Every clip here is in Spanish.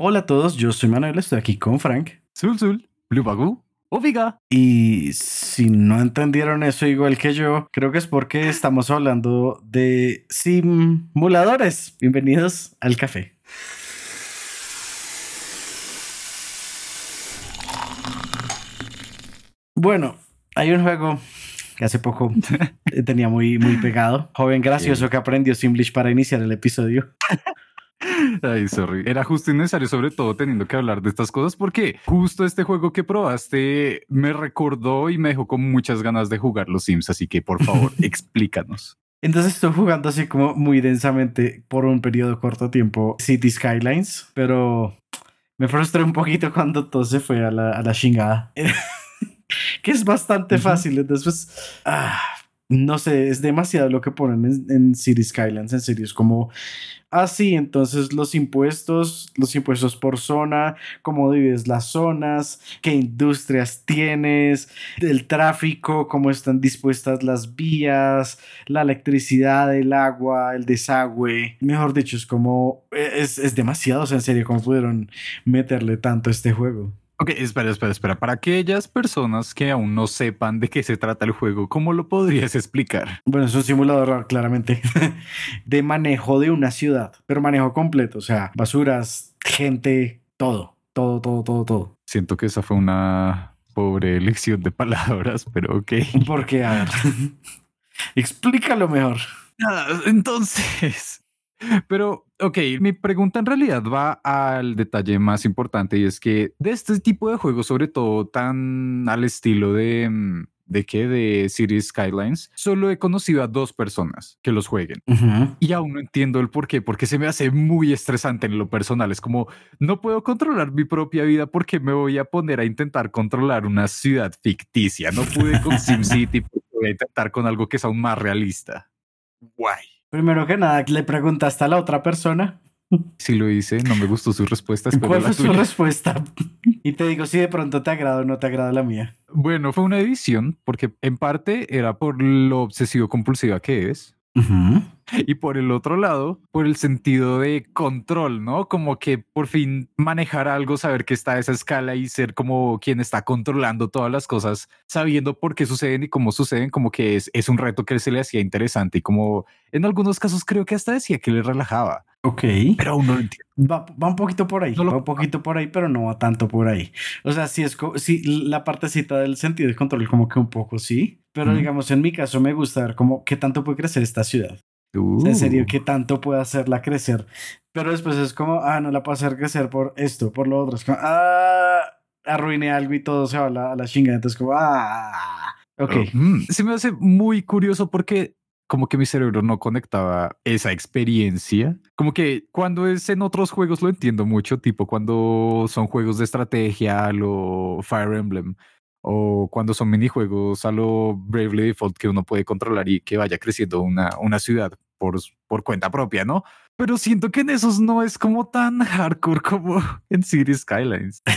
Hola a todos, yo soy Manuel, estoy aquí con Frank. Zul Zul, Blue Oviga. Y si no entendieron eso igual que yo, creo que es porque estamos hablando de simuladores. Bienvenidos al café. Bueno, hay un juego que hace poco tenía muy, muy pegado. Joven gracioso que aprendió Simlish para iniciar el episodio. Ay, sorry. Era justo innecesario, sobre todo teniendo que hablar de estas cosas, porque justo este juego que probaste me recordó y me dejó con muchas ganas de jugar los Sims. Así que, por favor, explícanos. Entonces estoy jugando así como muy densamente por un periodo corto tiempo City Skylines, pero me frustré un poquito cuando todo se fue a la, a la chingada. que es bastante fácil. Entonces, pues, ah, no sé, es demasiado lo que ponen en, en City Skylines. En serio, es como Ah, sí, entonces los impuestos, los impuestos por zona, cómo divides las zonas, qué industrias tienes, el tráfico, cómo están dispuestas las vías, la electricidad, el agua, el desagüe. Mejor dicho, es como, e, es, es demasiado, o en serio, cómo pudieron meterle tanto a este juego. Ok, espera, espera, espera. Para aquellas personas que aún no sepan de qué se trata el juego, ¿cómo lo podrías explicar? Bueno, es un simulador, claramente, de manejo de una ciudad, pero manejo completo, o sea, basuras, gente, todo, todo, todo, todo, todo. Siento que esa fue una pobre elección de palabras, pero ok. Porque, a ver, explícalo mejor. Nada, entonces, pero, ok, mi pregunta en realidad va al detalle más importante y es que de este tipo de juegos, sobre todo tan al estilo de... Mm, ¿De qué? De Cities Skylines. Solo he conocido a dos personas que los jueguen. Y aún no entiendo el por qué, porque se me hace muy estresante en lo personal. Es como, no puedo controlar mi propia vida porque me voy a poner a intentar controlar una ciudad ficticia. No pude con SimCity, voy a intentar con algo que es aún más realista. Guay. Primero que nada, le preguntaste a la otra persona. Sí lo hice, no me gustó su respuesta. ¿Cuál fue su respuesta? Y te digo si de pronto te agrada o no te agrada la mía. Bueno, fue una edición porque en parte era por lo obsesivo compulsiva que es. Y por el otro lado, por el sentido de control, ¿no? Como que por fin manejar algo, saber que está a esa escala y ser como quien está controlando todas las cosas, sabiendo por qué suceden y cómo suceden, como que es, es un reto que se le hacía interesante y como en algunos casos creo que hasta decía que le relajaba. Ok. Pero aún no lo entiendo. Va, va, un poquito por ahí, va un poquito por ahí, pero no va tanto por ahí. O sea, sí es sí, la partecita del sentido de control, como que un poco sí, pero digamos, en mi caso me gusta ver cómo qué tanto puede crecer esta ciudad. En serio, uh. qué tanto puede hacerla crecer. Pero después es como, ah, no la puedo hacer crecer por esto, por lo otro. Es como, ah, arruiné algo y todo se va a la, a la chingada. Entonces, como, ah, ok. Mm, se me hace muy curioso porque como que mi cerebro no conectaba esa experiencia. Como que cuando es en otros juegos lo entiendo mucho, tipo cuando son juegos de estrategia, lo Fire Emblem, o cuando son minijuegos a lo Bravely Default que uno puede controlar y que vaya creciendo una, una ciudad por, por cuenta propia, ¿no? Pero siento que en esos no es como tan hardcore como en Cities Skylines.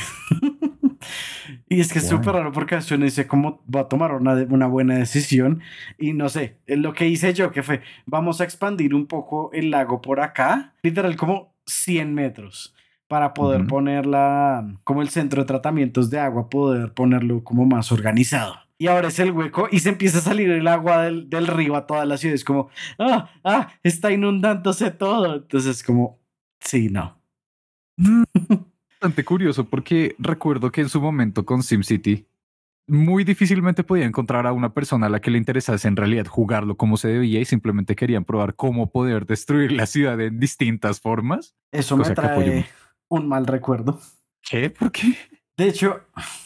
Y es que es súper raro porque uno dice cómo va a tomar una, una buena decisión y no sé, lo que hice yo que fue, vamos a expandir un poco el lago por acá, literal como 100 metros para poder ponerla como el centro de tratamientos de agua, poder ponerlo como más organizado. Y ahora es el hueco y se empieza a salir el agua del, del río a toda la ciudad. Es como, ah, ah, está inundándose todo. Entonces, como, sí, no. bastante curioso porque recuerdo que en su momento con SimCity muy difícilmente podía encontrar a una persona a la que le interesase en realidad jugarlo como se debía y simplemente querían probar cómo poder destruir la ciudad en distintas formas. Eso me trae un mal recuerdo. ¿Qué? ¿Por qué? De hecho,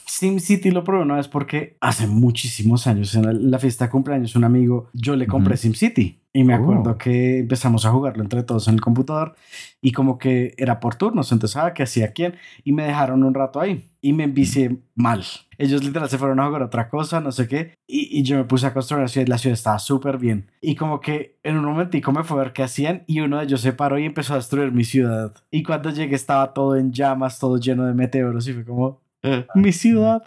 SimCity lo probé una vez porque hace muchísimos años, en la, fiesta de cumpleaños, un amigo, yo le compré SimCity. Y me acuerdo oh. que empezamos a jugarlo entre todos en el computador y como que era por turnos, entonces, ah, que hacía quién? Y me dejaron un rato ahí y me envicié mal. Ellos literal se fueron a jugar otra cosa, no sé qué, y, y yo me puse a construir la ciudad, la ciudad estaba súper bien. Y como que en un momentico me fue a ver qué hacían y uno de ellos se paró y empezó a destruir mi ciudad. Y cuando llegué estaba todo en llamas, todo lleno de meteoros y fue como, mi ciudad.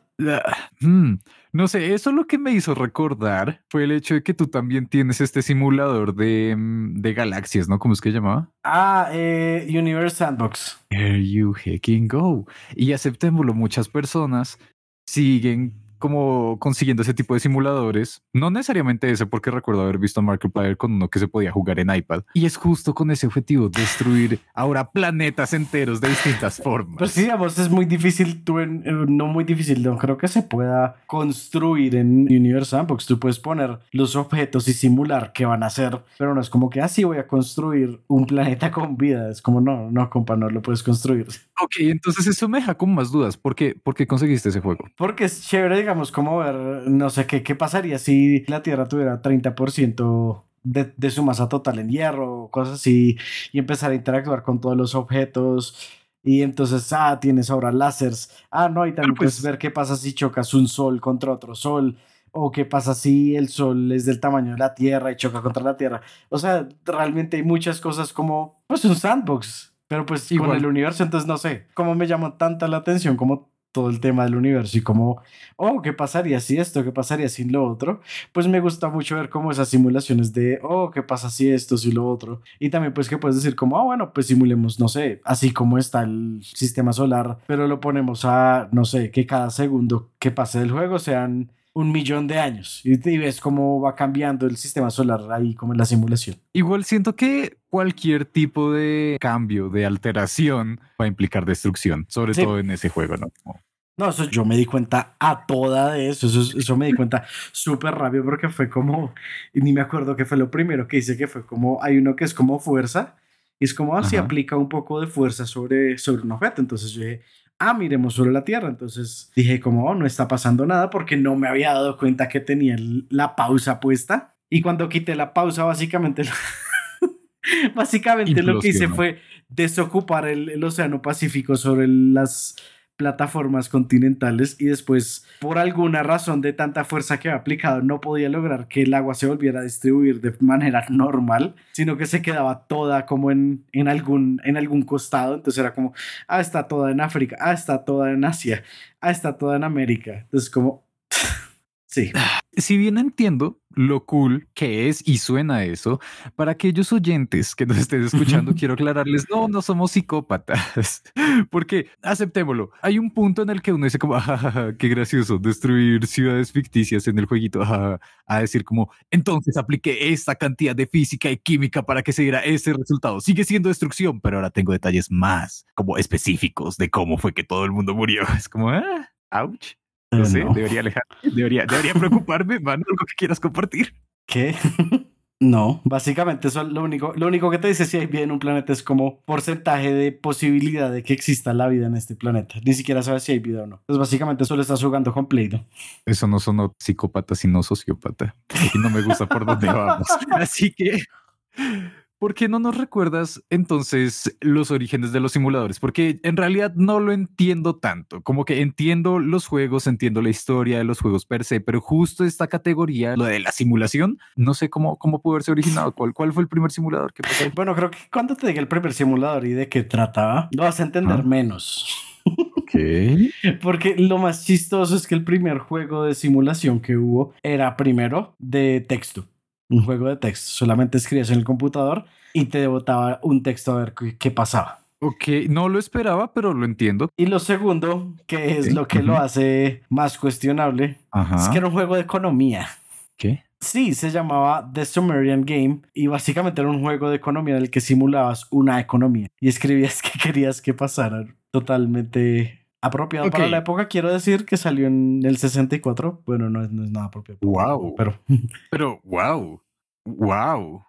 Mm. No sé, eso lo que me hizo recordar fue el hecho de que tú también tienes este simulador de, mm, de galaxias, ¿no? ¿Cómo es que llamaba? Ah, eh, Universe Sandbox. There you hecking go. Y aceptémoslo, muchas personas siguen como consiguiendo ese tipo de simuladores. No necesariamente ese, porque recuerdo haber visto a Markiplier con uno que se podía jugar en iPad. Y es justo con ese objetivo, destruir ahora planetas enteros de distintas formas. Pues sí, digamos, es muy difícil, tú en- eh, no muy difícil, no creo que se pueda construir en Universe Sandbox. Tú puedes poner los objetos y simular qué van a hacer, pero no es como que así voy a construir un planeta con vida. Es como, no, no, compa, no lo puedes construir. Ok, entonces eso me deja con más dudas. ¿Por qué, ¿Por qué conseguiste ese juego? Porque es chévere, digamos, como ver, no sé qué, qué pasaría si la Tierra tuviera 30% de, de su masa total en hierro, cosas así, y empezar a interactuar con todos los objetos. Y entonces, ah, tienes ahora láseres. Ah, no, y también pues- puedes ver qué pasa si chocas un sol contra otro sol. O qué pasa si el sol es del tamaño de la Tierra y choca contra la Tierra. O sea, realmente hay muchas cosas como, pues, un sandbox. Pero pues con el universo, entonces no sé. Cómo me llamó tanta la atención como todo el tema del universo y como, oh, ¿qué pasaría si esto? ¿Qué pasaría si lo otro? Pues me gusta mucho ver como esas simulaciones de, oh, ¿qué pasa si esto, si lo otro? Y también pues que puedes decir como, ah, bueno, pues simulemos, no sé, así como está el sistema solar, pero lo ponemos a, no sé, que cada segundo que pase del juego sean un millón de años y, y ves cómo va cambiando el sistema solar ahí como en la simulación. Igual siento que cualquier tipo de cambio, de alteración, va a implicar destrucción, sobre Sí. todo en ese juego, ¿no? Como- No, eso yo me di cuenta a toda de eso. Eso, eso me di cuenta súper rápido porque fue como, y ni me acuerdo qué fue lo primero que hice, que fue como, hay uno que es como fuerza, y es como así Ajá. aplica un poco de fuerza sobre, sobre un objeto. Entonces yo dije, ah, miremos sobre la Tierra. Entonces dije como, oh, no está pasando nada porque no me había dado cuenta que tenía la pausa puesta. Y cuando quité la pausa, básicamente... Básicamente lo que hice fue desocupar el, el Océano Pacífico sobre las plataformas continentales y después, por alguna razón de tanta fuerza que había aplicado, no podía lograr que el agua se volviera a distribuir de manera normal, sino que se quedaba toda como en, en, algún, en algún costado. Entonces era como, ah, está toda en África, ah, está toda en Asia, ah, está toda en América. Entonces como, sí. Si bien entiendo lo cool que es y suena eso, para aquellos oyentes que nos estén escuchando, quiero aclararles, no, no somos psicópatas, porque aceptémoslo, hay un punto en el que uno dice como, "Ajajaja, qué gracioso, destruir ciudades ficticias en el jueguito, ajaja", a decir como, entonces apliqué esta cantidad de física y química para que se diera ese resultado. Sigue siendo destrucción, pero ahora tengo detalles más como específicos de cómo fue que todo el mundo murió. Es como, ah, ouch. No sé, No. debería alejar, debería, debería preocuparme, mano, algo que quieras compartir. ¿Qué? No, básicamente eso lo único, lo único que te dice si hay vida en un planeta es como porcentaje de posibilidad de que exista la vida en este planeta. Ni siquiera sabes si hay vida o no. Entonces básicamente solo estás jugando con Play-Doh. Eso no sonó psicópata, sino sociópata. Y no me gusta por dónde vamos. Así que, ¿por qué no nos recuerdas entonces los orígenes de los simuladores? Porque en realidad no lo entiendo tanto. Como que entiendo los juegos, entiendo la historia de los juegos per se, pero justo esta categoría, lo de la simulación, no sé cómo, cómo pudo haberse originado. ¿Cuál, ¿Cuál fue el primer simulador que pasó? Bueno, creo que cuando te diga el primer simulador y de qué trataba, lo vas a entender Ah. menos. Ok. Porque lo más chistoso es que el primer juego de simulación que hubo era primero de texto. Un juego de texto. Solamente escribías en el computador y te botaba un texto a ver qué, pasaba. Ok, no lo esperaba, pero lo entiendo. Y lo segundo, que es lo que lo hace más cuestionable, Ajá. es que era un juego de economía. ¿Qué? Sí, se llamaba The Sumerian Game y básicamente era un juego de economía en el que simulabas una economía y escribías que querías que pasara. Totalmente apropiado para Ok. la época. Quiero decir que salió en el 64. Bueno, no es, no es nada apropiado. para Wow. Pero Pero, wow, wow.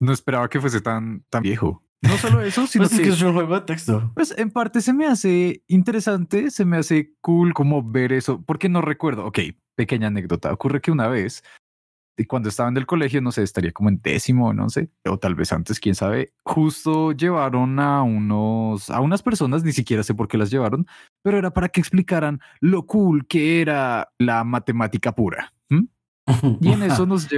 No esperaba que fuese tan, tan viejo. No solo eso, sino pues es que, que es un juego de texto. pues en parte se me hace interesante, se me hace cool como ver eso, porque no recuerdo. Ok, pequeña anécdota. Ocurre que una vez, cuando estaba en el colegio, no sé, estaría como en décimo, no sé, o tal vez antes, quién sabe, justo llevaron a unos, a unas personas, ni siquiera sé por qué las llevaron, pero era para que explicaran lo cool que era la matemática pura. Y en eso nos,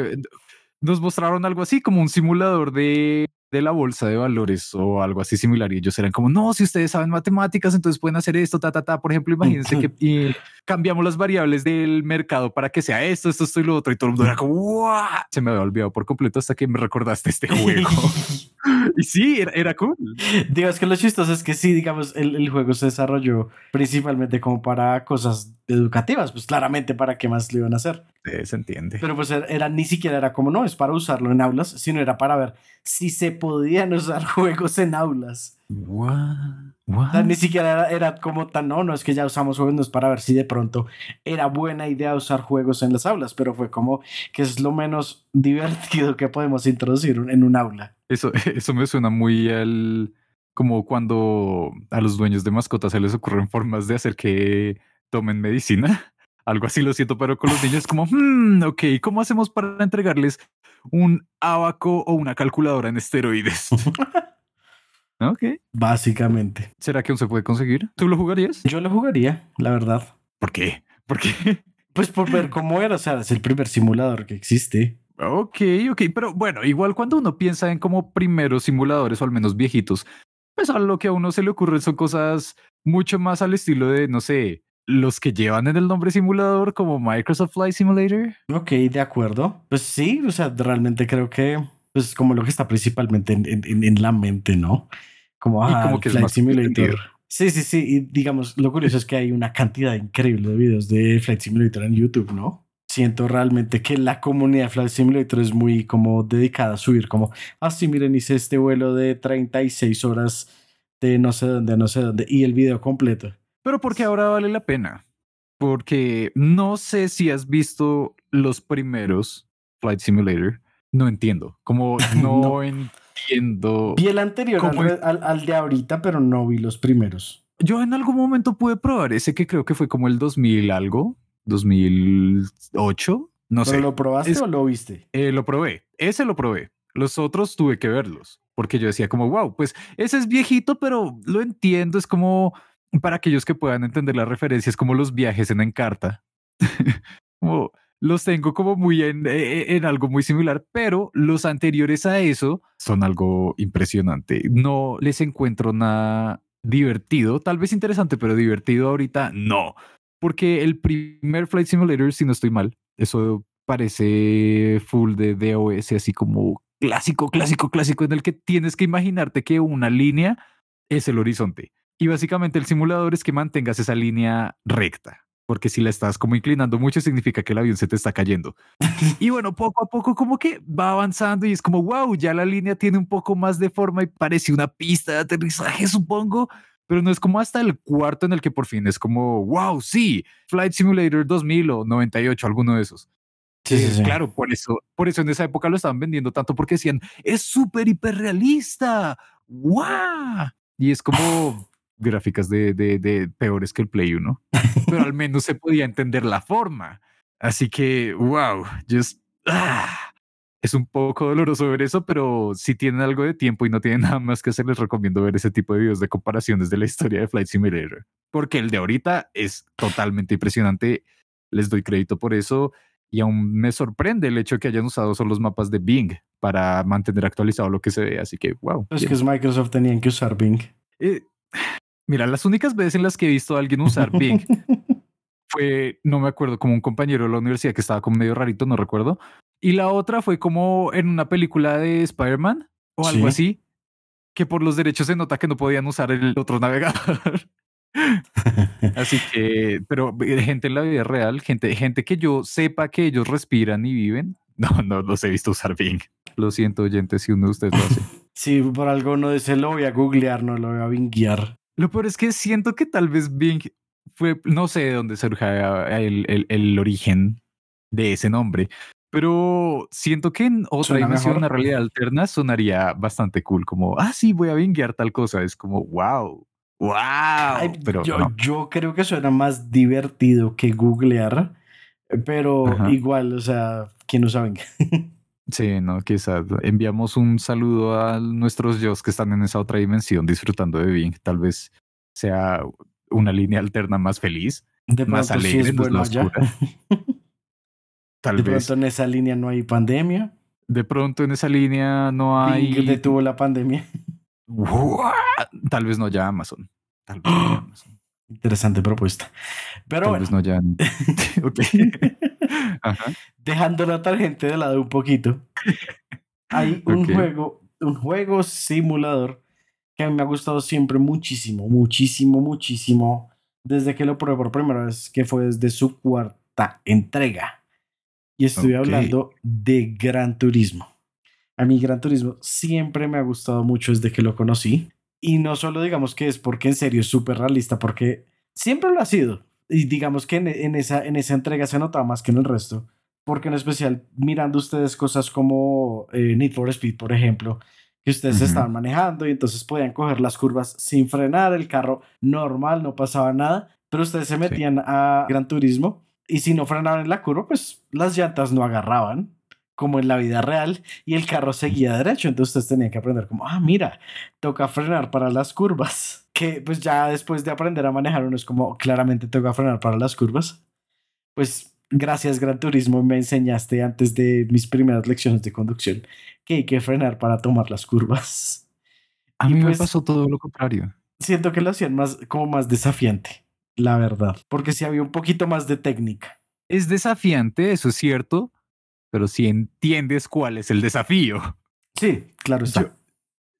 nos mostraron algo así como un simulador de de la bolsa de valores o algo así similar y ellos eran como, no, si ustedes saben matemáticas, entonces pueden hacer esto, ta, ta, ta. Por ejemplo, imagínense que y cambiamos las variables del mercado para que sea esto, esto, esto y lo otro y todo el mundo era como, ¡Wow! se me había olvidado por completo hasta que me recordaste este juego. y sí, era, era cool. Digo, que lo chistoso es que sí, digamos, el, el, juego se desarrolló principalmente como para cosas educativas, pues claramente para qué más lo iban a hacer. Sí, se entiende. Pero pues era, ni siquiera era como, no, es para usarlo en aulas, sino era para ver si se podían usar juegos en aulas. What? O sea, ni siquiera era, era, como tan, no, no es que ya usamos juegos, no es para ver si de pronto era buena idea usar juegos en las aulas, pero fue como que es lo menos divertido que podemos introducir en un aula. Eso, eso me suena muy al, como cuando a los dueños de mascotas se les ocurren formas de hacer que tomen medicina. Algo así lo siento, pero con los niños como, hmm, ok, ¿cómo hacemos para entregarles un abaco o una calculadora en esteroides? ok. Básicamente. ¿Será que aún se puede conseguir? ¿Tú lo jugarías? Yo lo jugaría, la verdad. ¿Por qué? ¿Por qué? Pues por ver cómo era, o sea, es el primer simulador que existe. Ok, ok, pero bueno, igual cuando uno piensa en como primeros simuladores o al menos viejitos, pues a lo que a uno se le ocurre son cosas mucho más al estilo de, no sé, los que llevan en el nombre simulador como Microsoft Flight Simulator. Ok, de acuerdo. Pues sí, o sea, realmente creo que pues como lo que está principalmente en, en, en la mente, ¿no? Como, ah, como que Flight Simulator. Sí, sí, sí. Y digamos, lo curioso es que hay una cantidad increíble de videos de Flight Simulator en YouTube, ¿no? Siento realmente que la comunidad de Flight Simulator es muy como dedicada a subir, como, ah, sí, miren, hice este vuelo de 36 horas de no sé dónde, no sé dónde, y el video completo. Pero porque ahora vale la pena. Porque no sé si has visto los primeros Flight Simulator. No entiendo. Como no, entiendo. Vi el anterior al, al, de ahorita, pero no vi los primeros. Yo en algún momento pude probar ese que creo que fue como el 2000 algo, 2008. No sé. ¿Lo probaste o lo viste? Eh, lo probé. Ese lo probé. Los otros tuve que verlos porque yo decía como, wow, pues ese es viejito, pero lo entiendo. Es como para aquellos que puedan entender las referencias como los viajes en Encarta. como los tengo como muy en, e, e, en, algo muy similar, pero los anteriores a eso son algo impresionante. No les encuentro nada divertido, tal vez interesante, pero divertido ahorita no. Porque el primer Flight Simulator, si no estoy mal, eso parece full de DOS, así como clásico, clásico, clásico, en el que tienes que imaginarte que una línea es el horizonte. Y básicamente el simulador es que mantengas esa línea recta, porque si la estás como inclinando mucho significa que el avión se te está cayendo. y bueno, poco a poco como que va avanzando y es como, wow, ya la línea tiene un poco más de forma y parece una pista de aterrizaje, supongo. Pero no es como hasta el cuarto en el que por fin es como, wow, sí, Flight Simulator 2000 o 98, alguno de esos. Sí, sí, Claro, por eso, por eso en esa época lo estaban vendiendo tanto porque decían, es súper hiperrealista. ¡Wow! Y es como, gráficas de, de, de, peores que el Play 1, pero al menos se podía entender la forma. Así que, wow, just, ah, es un poco doloroso ver eso, pero si tienen algo de tiempo y no tienen nada más que hacer, les recomiendo ver ese tipo de videos de comparaciones de la historia de Flight Simulator, porque el de ahorita es totalmente impresionante. Les doy crédito por eso y aún me sorprende el hecho de que hayan usado solo los mapas de Bing para mantener actualizado lo que se ve. Así que, wow. Es que es Microsoft, tenían que usar Bing. Eh, Mira, las únicas veces en las que he visto a alguien usar Bing fue, no me acuerdo, como un compañero de la universidad que estaba como medio rarito, no recuerdo. Y la otra fue como en una película de Spider-Man o algo así, que por los derechos se nota que no podían usar el otro navegador. así que, pero gente en la vida real, gente, gente que yo sepa que ellos respiran y viven, no, no los he visto usar Bing. Lo siento, oyente, si uno de ustedes lo hace. Sí, por algo no dice, lo voy a googlear, no lo voy a binguear. Lo peor es que siento que tal vez Bing fue, no sé de dónde surge el, el, el origen de ese nombre, pero siento que en otra dimensión, una realidad alterna, sonaría bastante cool, como, ah, sí, voy a bingear tal cosa. Es como, wow, wow. pero yo, yo creo que suena más divertido que googlear, pero igual, o sea, ¿quién no sabe? Sí, no, quizás enviamos un saludo a nuestros yo que están en esa otra dimensión disfrutando de Bing. Tal vez sea una línea alterna más feliz, más alegre, Tal de vez. pronto en esa línea no hay pandemia. de pronto en esa línea no hay. Bing detuvo la pandemia. What? Tal vez no ya Amazon. Tal vez no ya Amazon. Interesante propuesta. Pero Tal bueno, vez no ya. ok. Ajá. dejando la tangente de lado un poquito, hay un juego, un juego simulador que a mí me ha gustado siempre muchísimo, muchísimo, muchísimo, desde que lo probé por primera vez, que fue desde su cuarta entrega. Y estoy hablando de Gran Turismo. A mí Gran Turismo siempre me ha gustado mucho desde que lo conocí. Y no solo digamos que es porque en serio es súper realista, porque siempre lo ha sido. Y digamos que en, en esa, en esa entrega se notaba más que en el resto. Porque en especial, mirando ustedes cosas como eh, Need for Speed, por ejemplo, que ustedes Ujú. estaban manejando y entonces podían coger las curvas sin frenar, el carro normal, no pasaba nada, pero ustedes se metían a Gran Turismo y si no frenaban en la curva, pues las llantas no agarraban, como en la vida real, y el carro seguía derecho, entonces ustedes tenían que aprender como, ah, mira, toca frenar para las curvas, que pues ya después de aprender a manejar uno es como, claramente toca frenar para las curvas, pues gracias Gran Turismo me enseñaste antes de mis primeras lecciones de conducción que hay que frenar para tomar las curvas. A Y mí pues- me pasó todo lo contrario. Siento que lo hacían más como más desafiante, la verdad, porque si había un poquito más de técnica. Es desafiante, eso es cierto, pero si entiendes cuál es el desafío. Sí, claro está. Yo,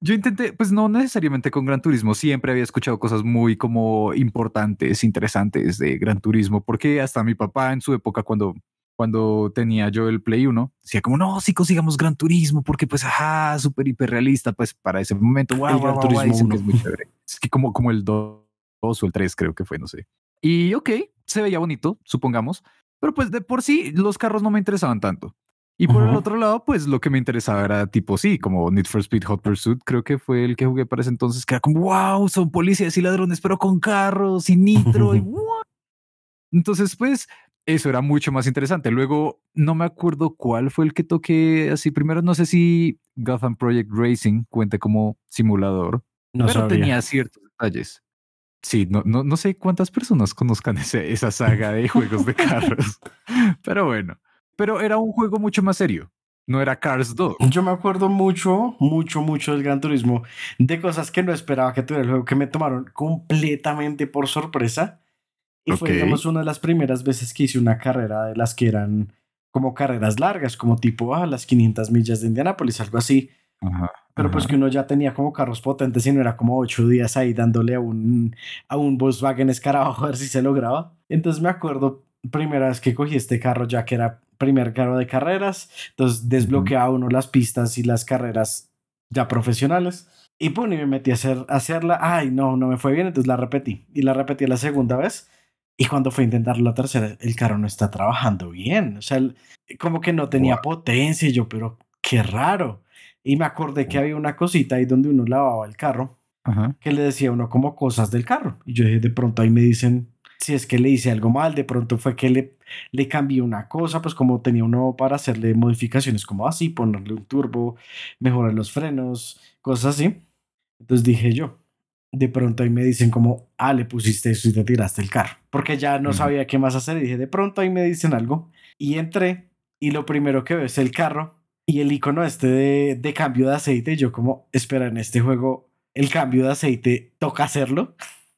yo intenté, pues no necesariamente con Gran Turismo, siempre había escuchado cosas muy como importantes, interesantes de Gran Turismo, porque hasta mi papá en su época cuando cuando tenía yo el Play 1, decía como, no, si consigamos Gran Turismo, porque pues, ajá, súper hiperrealista, pues para ese momento, wow, El Gran wow, Turismo 1. es muy chévere. Es que como, como el 2 o el 3 creo que fue, no sé. Y ok, se veía bonito, supongamos, pero pues de por sí los carros no me interesaban tanto. Y por el otro lado, pues lo que me interesaba era tipo, sí, como Need for Speed Hot Pursuit, creo que fue el que jugué para ese entonces, que era como, wow, son policías y ladrones, pero con carros y nitro y? Entonces, pues eso era mucho más interesante. Luego, no me acuerdo cuál fue el que toqué así primero, no sé si Gotham Project Racing cuente como simulador, No pero sabría. tenía ciertos detalles. Sí, no, no, no sé cuántas personas conozcan ese- esa saga de juegos de carros, pero bueno, pero era un juego mucho más serio. No era Cars 2. Yo me acuerdo mucho, mucho, mucho del Gran Turismo, de cosas que no esperaba que tuviera el juego, que me tomaron completamente por sorpresa. Y fue, Ok. digamos, una de las primeras veces que hice una carrera de las que eran como carreras largas, como tipo ah, las 500 millas de Indianápolis, algo así. Ajá, Pero pues que uno ya tenía como carros potentes y no era como ocho días ahí dándole a un, a un Volkswagen Escarabajo a ver si se lograba. Entonces me acuerdo, primera vez que cogí este carro ya que era primer carro de carreras, entonces desbloqueaba uno las pistas y las carreras ya profesionales. Y pum, y me metí a, hacer, a hacerla. Ay, no, no me fue bien, entonces la repetí. Y la repetí la segunda vez. Y cuando fue a intentar la tercera, el carro no está trabajando bien. O sea, el- como que no tenía Wow. potencia. Y yo, pero qué raro. Y me acordé que había una cosita ahí donde uno lavaba el carro Ajá. que le decía a uno como cosas del carro. Y yo dije, de pronto ahí me dicen si es que le hice algo mal, de pronto fue que le, le cambié una cosa, pues como tenía uno para hacerle modificaciones como así, ponerle un turbo, mejorar los frenos, cosas así. Entonces dije yo, de pronto ahí me dicen como, ah, le pusiste eso y te tiraste el carro, porque ya no Ujú. sabía qué más hacer y dije, de pronto ahí me dicen algo. Y entré y lo primero que veo es el carro y el icono este de, de cambio de aceite. Y yo como, espera, en este juego el cambio de aceite toca hacerlo.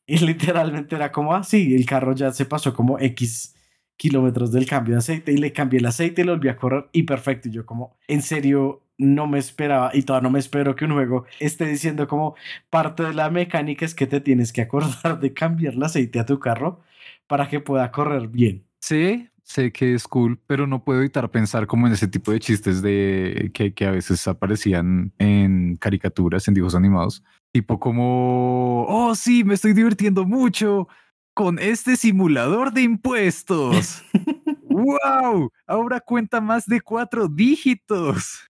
Y literalmente era como, ah, sí, el carro ya se pasó como X kilómetros del cambio de aceite y le cambié el aceite y lo volví a correr y perfecto. Y yo como, en serio, no me esperaba y todavía no me espero que un juego esté diciendo como parte de la mecánica es que te tienes que acordar de cambiar el aceite a tu carro para que pueda correr bien. Sí, sé que es cool, pero no puedo evitar pensar como en ese tipo de chistes de que, que a veces aparecían en caricaturas, en dibujos animados, tipo como, oh sí, me estoy divirtiendo mucho con este simulador de impuestos. ¡Wow! Ahora cuenta más de cuatro dígitos.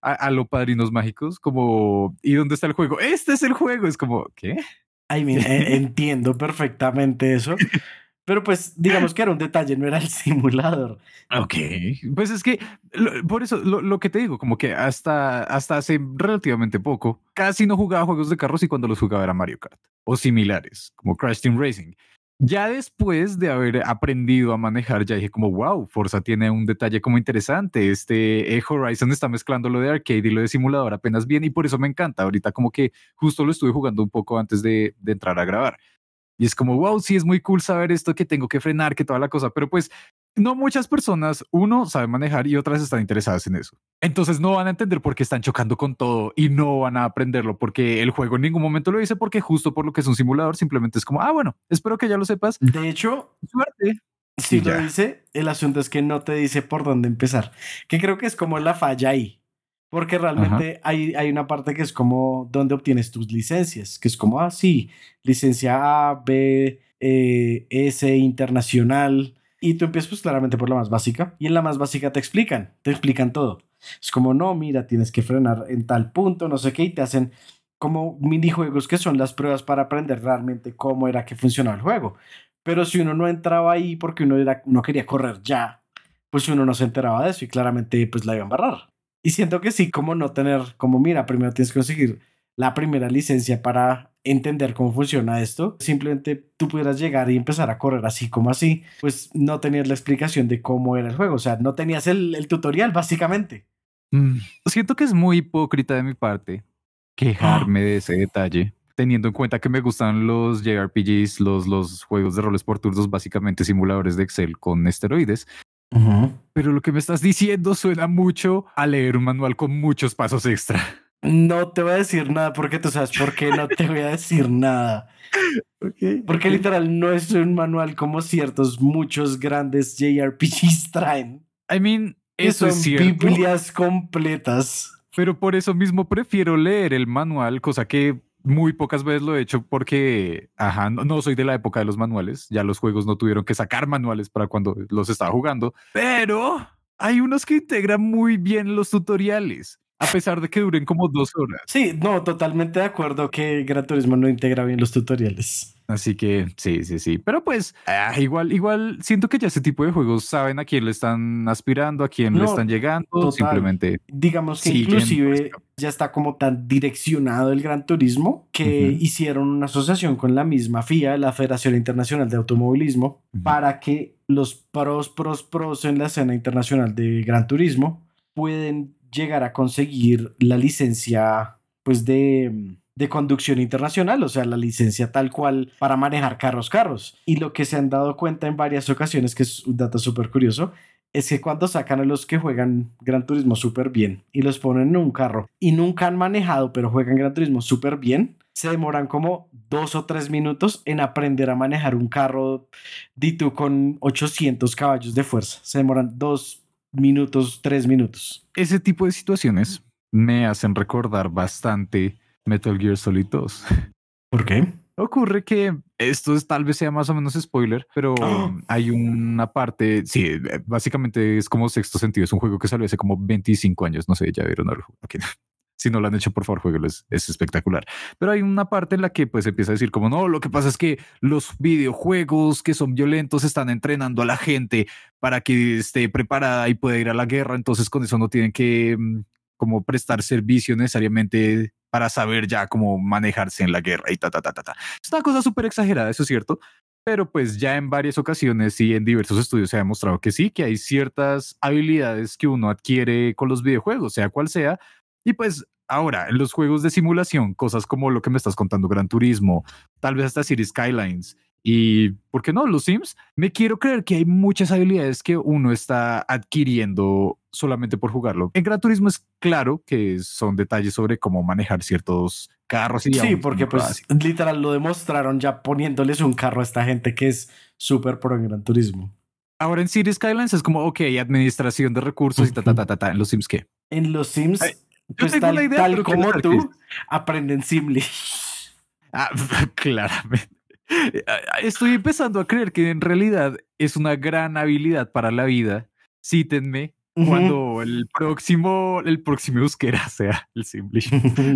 A, a lo padrinos mágicos, como, ¿y dónde está el juego? Este es el juego. Es como, ¿qué? Ay, mira, eh, entiendo perfectamente eso. Pero pues digamos que era un detalle, no era el simulador. Ok, pues es que lo- por eso lo, lo que te digo, como que hasta, hasta hace relativamente poco casi no jugaba juegos de carros y cuando los jugaba era Mario Kart o similares, como Crash Team Racing. Ya después de haber aprendido a manejar, ya dije como, wow, Forza tiene un detalle como interesante. Este Horizon está mezclando lo de arcade y lo de simulador apenas bien y por eso me encanta. Ahorita como que justo lo estuve jugando un poco antes de, de entrar a grabar. Y es como, wow, sí es muy cool saber esto, que tengo que frenar, que toda la cosa, pero pues no muchas personas, uno, sabe manejar y otras están interesadas en eso. Entonces no van a entender por qué están chocando con todo y no van a aprenderlo porque el juego en ningún momento lo dice porque justo por lo que es un simulador simplemente es como, ah, bueno, espero que ya lo sepas. De hecho, Suerte. si lo dice, el asunto es que no te dice por dónde empezar. Que creo que es como la falla ahí. Porque realmente hay, hay una parte que es como donde obtienes tus licencias, que es como, ah, sí, licencia A, B, eh, S, internacional. Y tú empiezas pues claramente por la más básica. Y en la más básica te explican, te explican todo. Es como, no, mira, tienes que frenar en tal punto, no sé qué, y te hacen como minijuegos que son las pruebas para aprender realmente cómo era que funcionaba el juego. Pero si uno no entraba ahí porque uno, era, uno quería correr ya, pues uno no se enteraba de eso y claramente pues la iba a embarrar. Y siento que sí, como no tener, como mira, primero tienes que conseguir la primera licencia para entender cómo funciona esto. Simplemente tú pudieras llegar y empezar a correr así como así, pues no tenías la explicación de cómo era el juego. O sea, no tenías el, el tutorial básicamente. Mm, Siento que es muy hipócrita de mi parte quejarme de ese detalle, teniendo en cuenta que me gustan los JRPGs, los, los juegos de roles por turnos, básicamente simuladores de Excel con esteroides. Pero lo que me estás diciendo suena mucho a leer un manual con muchos pasos extra. No te voy a decir nada porque tú sabes por qué no te voy a decir nada. Porque literal no es un manual como ciertos, muchos grandes JRPGs traen. I mean, eso es son cierto. Biblias completas. Pero por eso mismo prefiero leer el manual, cosa que muy pocas veces lo he hecho porque, ajá, no, no soy de la época de los manuales. Ya los juegos no tuvieron que sacar manuales para cuando los estaba jugando. Pero hay unos que integran muy bien los tutoriales, a pesar de que duren como dos horas. Sí, no, totalmente de acuerdo que Gran Turismo no integra bien los tutoriales. Así que sí, sí, sí. Pero pues ah, igual, igual siento que ya ese tipo de juegos saben a quién le están aspirando, a quién le No, están llegando. total. Simplemente Digamos que inclusive pues, ya está como tan direccionado el Gran Turismo que hicieron una asociación con la misma FIA, la Federación Internacional de Automovilismo, para que los pros, pros, pros en la escena internacional de Gran Turismo pueden llegar a conseguir la licencia pues de, conducción internacional, o sea, la licencia tal cual para manejar carros, carros. Y lo que se han dado cuenta en varias ocasiones, que es un dato súper curioso, es que cuando sacan a los que juegan Gran Turismo súper bien y los ponen en un carro y nunca han manejado, pero juegan Gran Turismo súper bien, se demoran como dos o tres minutos en aprender a manejar un carro, di tú, con 800 caballos de fuerza. Se demoran dos minutos, tres minutos. ese tipo de situaciones me hacen recordar bastante Metal Gear Solid 2. ¿Por qué? Ocurre que esto es, tal vez sea más o menos spoiler, pero Oh. hay una parte, sí, básicamente es como sexto sentido, es un juego que salió hace como 25 años, no sé, ya vieron algo. Ok. Si no lo han hecho, por favor, jueguelo, es, es espectacular. Pero hay una parte en la que pues empieza a decir como, no, lo que pasa es que los videojuegos que son violentos están entrenando a la gente para que esté preparada y pueda ir a la guerra, entonces con eso no tienen que mm, como prestar servicio necesariamente para saber ya cómo manejarse en la guerra y ta, ta, ta, ta, ta. Es una cosa súper exagerada, eso es cierto, pero pues ya en varias ocasiones y en diversos estudios se ha demostrado que sí, que hay ciertas habilidades que uno adquiere con los videojuegos, sea cual sea, y pues ahora en los juegos de simulación, cosas como lo que me estás contando, Gran Turismo, tal vez hasta City Skylines. Y, ¿por qué no? Los Sims. Me quiero creer que hay muchas habilidades que uno está adquiriendo solamente por jugarlo. En Gran Turismo es claro que son detalles sobre cómo manejar ciertos carros. Y Sí, porque pues literal lo demostraron ya poniéndoles un carro a esta gente que es súper pro en Gran Turismo. Ahora en City Skylines es como, ok, administración de recursos y ta, ta, ta, ta, ta. En los Sims, ¿qué? En los Sims, Ay, pues tengo tal, la idea, tal como tú, aprenden Simlish. Ah, claramente. Estoy empezando a creer que en realidad es una gran habilidad para la vida. Cítenme cuando el próximo, el próximo euskera sea el Simlish.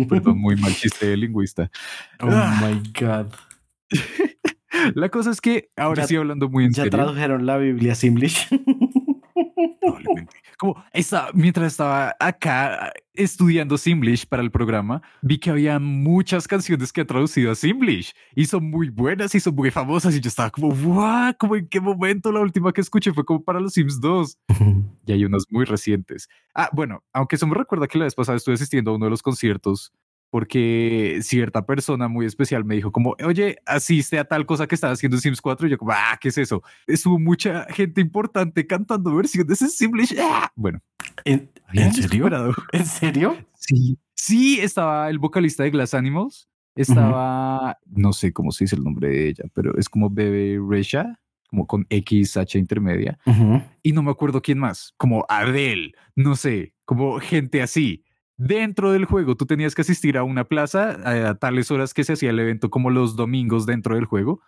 Perdón, muy mal chiste de lingüista. oh Ah. my god. La cosa es que ahora Ya- sí hablando muy en Ya serio. tradujeron la Biblia Simlish. probablemente. Como estaba, mientras estaba acá estudiando Simlish para el programa, vi que había muchas canciones que ha traducido a Simlish y son muy buenas y son muy famosas. Y yo estaba como, ¡guau! Como en qué momento la última que escuché fue como para los Sims 2. y hay unas muy recientes. Ah, bueno, aunque eso me recuerda que la vez pasada estuve asistiendo a uno de los conciertos porque cierta persona muy especial me dijo como, oye, asiste a tal cosa que estaba haciendo en Sims 4 y yo como, ah, ¿qué es eso? Estuvo mucha gente importante cantando versiones en Simlish. ¡Ah! Bueno. ¿En, serio? ¿En serio? Sí. Sí, estaba el vocalista de Glass Animals. Estaba, no sé cómo se dice el nombre de ella, pero es como Bebe Resha, como con X, H intermedia. Y no me acuerdo quién más, como Adele, no sé, como gente así dentro del juego tú tenías que asistir a una plaza a, tales horas que se hacía el evento como los domingos dentro del juego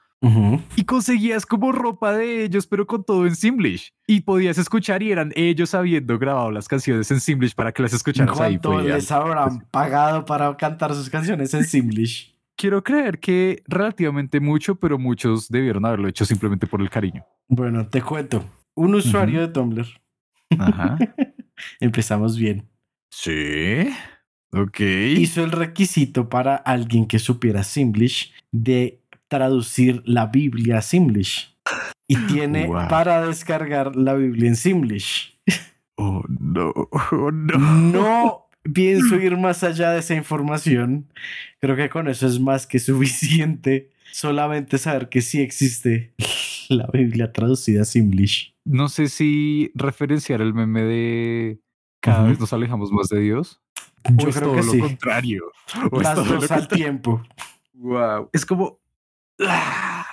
y conseguías como ropa de ellos pero con todo en Simlish y podías escuchar y eran ellos habiendo grabado las canciones en Simlish para que las escucharas ahí. ¿Cuánto les habrán pagado para cantar sus canciones en Simlish? Quiero creer que relativamente mucho, pero muchos debieron haberlo hecho simplemente por el cariño. Bueno, te cuento. Un usuario de Tumblr. Ajá. Empezamos bien. Sí. Ok. Hizo el requisito para alguien que supiera Simlish de traducir la Biblia a Simlish. Y tiene para descargar la Biblia en Simlish. Oh, no. Oh, no. No pienso ir más allá de esa información. Creo que con eso es más que suficiente. Solamente saber que sí existe la Biblia traducida a Simlish. No sé si referenciar el meme de cada vez nos alejamos más de Dios. Yo creo todo que lo contrario. Las dos al tiempo. Wow. Es como.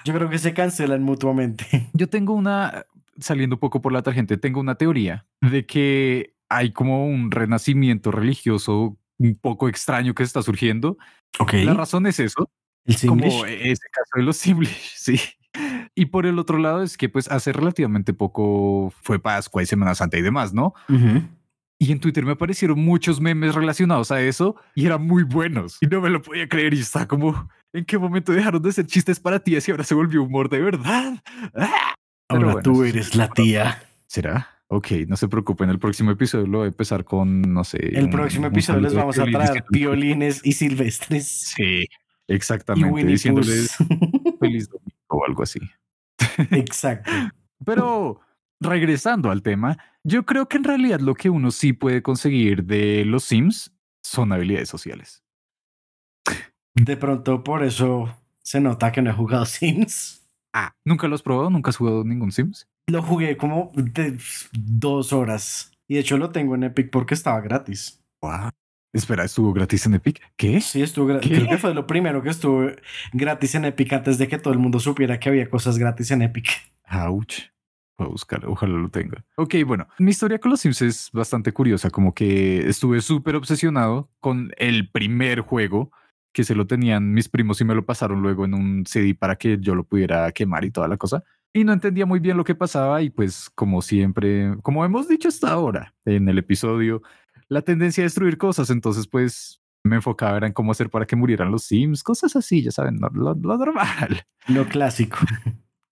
Yo creo que se cancelan mutuamente. Yo tengo una, saliendo un poco por la tangente, tengo una teoría de que hay como un renacimiento religioso un poco extraño que está surgiendo. Okay. La razón es eso. El como ese caso de los Simlish, sí. Y por el otro lado es que pues hace relativamente poco fue Pascua y Semana Santa y demás, ¿no? Y en Twitter me aparecieron muchos memes relacionados a eso y eran muy buenos. Y no me lo podía creer y está como, ¿en qué momento dejaron de ser chistes para tías y ahora se volvió humor de verdad? ¡Ah! Ahora tú eres la tía. ¿Será? Ok, no se preocupen, el próximo episodio lo voy a empezar con, no sé. El próximo episodio les vamos a traer violines y silvestres. Sí, exactamente. diciéndoles feliz domingo o algo así. Exacto. Pero regresando al tema, yo creo que en realidad lo que uno sí puede conseguir de los Sims son habilidades sociales. De pronto por eso se nota que no he jugado Sims. Ah, ¿nunca lo has probado? ¿Nunca has jugado ningún Sims? Lo jugué como de dos horas. Y de hecho lo tengo en Epic porque estaba gratis. Wow. Espera, ¿estuvo gratis en Epic? ¿Qué? Sí, estuvo gratis. Creo que fue lo primero que estuvo gratis en Epic antes de que todo el mundo supiera que había cosas gratis en Epic. Ouch. Voy a buscarlo, ojalá lo tenga. Ok, bueno, mi historia con los Sims es bastante curiosa, como que estuve súper obsesionado con el primer juego que se lo tenían mis primos y me lo pasaron luego en un CD para que yo lo pudiera quemar y toda la cosa. Y no entendía muy bien lo que pasaba y pues como siempre, como hemos dicho hasta ahora en el episodio, la tendencia a destruir cosas, entonces pues me enfocaba en cómo hacer para que murieran los Sims, cosas así, ya saben, lo, lo normal. Lo clásico.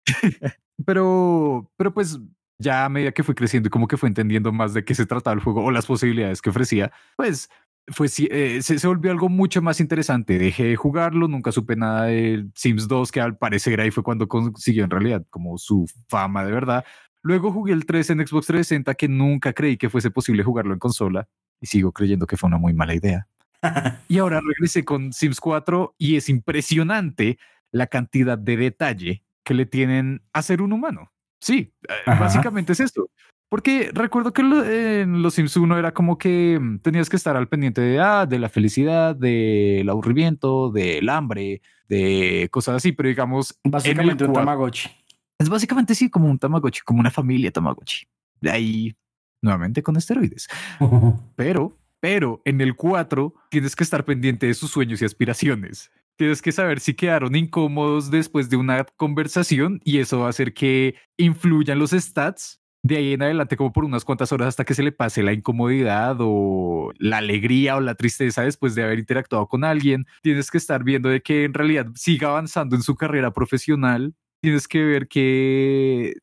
Pero, pero pues ya a medida que fui creciendo y como que fue entendiendo más de qué se trataba el juego o las posibilidades que ofrecía, pues fue, eh, se, se, volvió algo mucho más interesante. Dejé de jugarlo, nunca supe nada de Sims 2, que al parecer ahí fue cuando consiguió en realidad como su fama de verdad. Luego jugué el 3 en Xbox 360, que nunca creí que fuese posible jugarlo en consola y sigo creyendo que fue una muy mala idea. y ahora regresé con Sims 4 y es impresionante la cantidad de detalle que le tienen a ser un humano. Sí, eh, básicamente es esto. Porque recuerdo que en Los Sims 1 era como que mm, tenías que estar al pendiente de, ah, de la felicidad, del aburrimiento, del hambre, de cosas así, pero digamos... Básicamente un Tamagotchi. Es básicamente sí, como un Tamagotchi, como una familia Tamagotchi. De ahí, nuevamente con esteroides. pero, pero en el 4 tienes que estar pendiente de sus sueños y aspiraciones tienes que saber si quedaron incómodos después de una conversación y eso va a hacer que influyan los stats de ahí en adelante como por unas cuantas horas hasta que se le pase la incomodidad o la alegría o la tristeza después de haber interactuado con alguien. Tienes que estar viendo de que en realidad siga avanzando en su carrera profesional. Tienes que ver que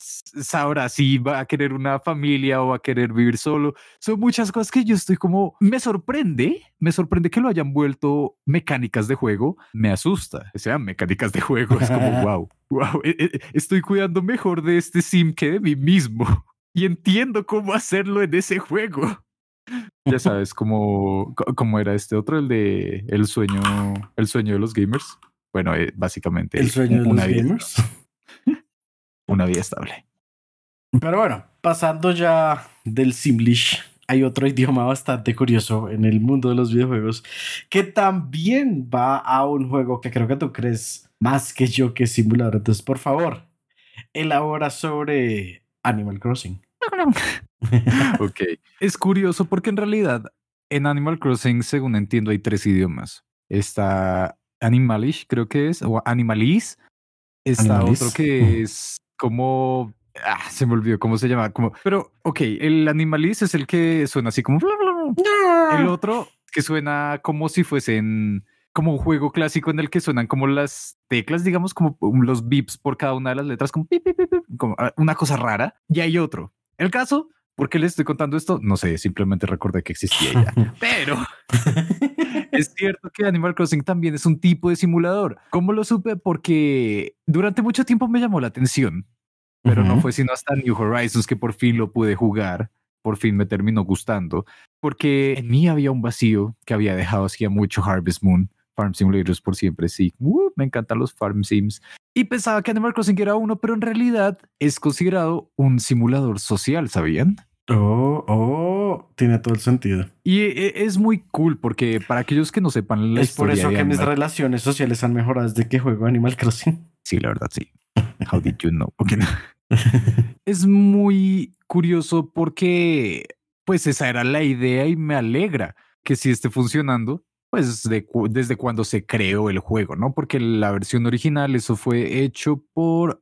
sabrá si va a querer una familia o va a querer vivir solo. Son muchas cosas que yo estoy como, me sorprende, me sorprende que lo hayan vuelto mecánicas de juego, me asusta, sean mecánicas de juego, es como, wow, wow, e, e, estoy cuidando mejor de este sim que de mí mismo y entiendo cómo hacerlo en ese juego. Ya sabes, como, como era este otro, el de el sueño, el sueño de los gamers. Bueno, eh, básicamente. El sueño de los gamers. Una vida estable. Pero bueno, pasando ya del Simlish, hay otro idioma bastante curioso en el mundo de los videojuegos que también va a un juego que creo que tú crees más que yo que es simulador. Entonces, por favor, elabora sobre Animal Crossing. ok. Es curioso porque en realidad en Animal Crossing, según entiendo, hay tres idiomas. Está Animalish, creo que es, o Animalis. Está otro que es como. Ah, se me olvidó cómo se llama. Como, pero, ok, el Animalis es el que suena así como. El otro que suena como si fuesen como un juego clásico en el que suenan como las teclas, digamos, como los bips por cada una de las letras, como, como ah, una cosa rara. Y hay otro. El caso ¿Por qué les estoy contando esto? No sé, simplemente recordé que existía ya. Pero es cierto que Animal Crossing también es un tipo de simulador. ¿Cómo lo supe? Porque durante mucho tiempo me llamó la atención, pero no fue sino hasta New Horizons que por fin lo pude jugar. Por fin me terminó gustando, porque en mí había un vacío que había dejado hacía mucho Harvest Moon. Farm Simulators por siempre, sí. Uh, me encantan los Farm Sims. Y pensaba que Animal Crossing era uno, pero en realidad es considerado un simulador social, ¿sabían? Oh, oh, tiene todo el sentido. Y e, es muy cool porque para aquellos que no sepan la es por eso que mis relaciones sociales han mejorado desde que juego Animal Crossing. Sí, la verdad, sí. How did you know? es muy curioso porque, pues, esa era la idea y me alegra que sí esté funcionando pues desde cuando se creó el juego, ¿no? Porque la versión original, eso fue hecho por,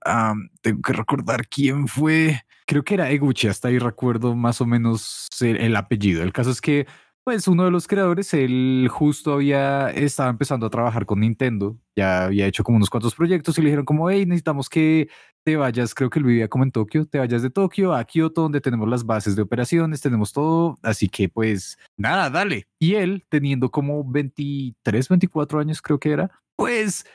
tengo que recordar quién fue, creo que era Eguchi, hasta ahí recuerdo más o menos el, apellido. El caso es que, pues uno de los creadores, él justo había, estaba empezando a trabajar con Nintendo, ya había hecho como unos cuantos proyectos y le dijeron como, hey, necesitamos que te vayas, creo que él vivía como en Tokio, te vayas de Tokio a Kioto, donde tenemos las bases de operaciones, tenemos todo, así que pues nada, dale. Y él, teniendo como 23, 24 años creo que era, pues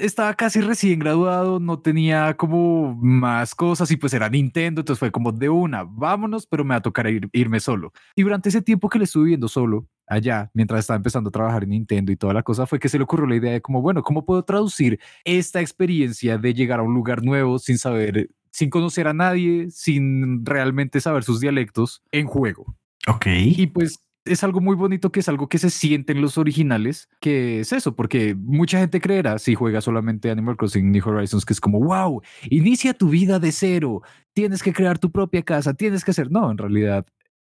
estaba casi recién graduado, no tenía como más cosas y pues era Nintendo, entonces fue como de una, vámonos, pero me va a tocar irme solo. Y durante ese tiempo que le estuve viendo solo, allá, mientras estaba empezando a trabajar en Nintendo y toda la cosa, fue que se le ocurrió la idea de como, bueno, ¿cómo puedo traducir esta experiencia de llegar a un lugar nuevo sin saber, sin conocer a nadie, sin realmente saber sus dialectos en juego? Ok. Y pues es algo muy bonito que es algo que se siente en los originales, que es eso, porque mucha gente creerá si juega solamente Animal Crossing New Horizons que es como, wow, inicia tu vida de cero, tienes que crear tu propia casa, tienes que hacer, no, en realidad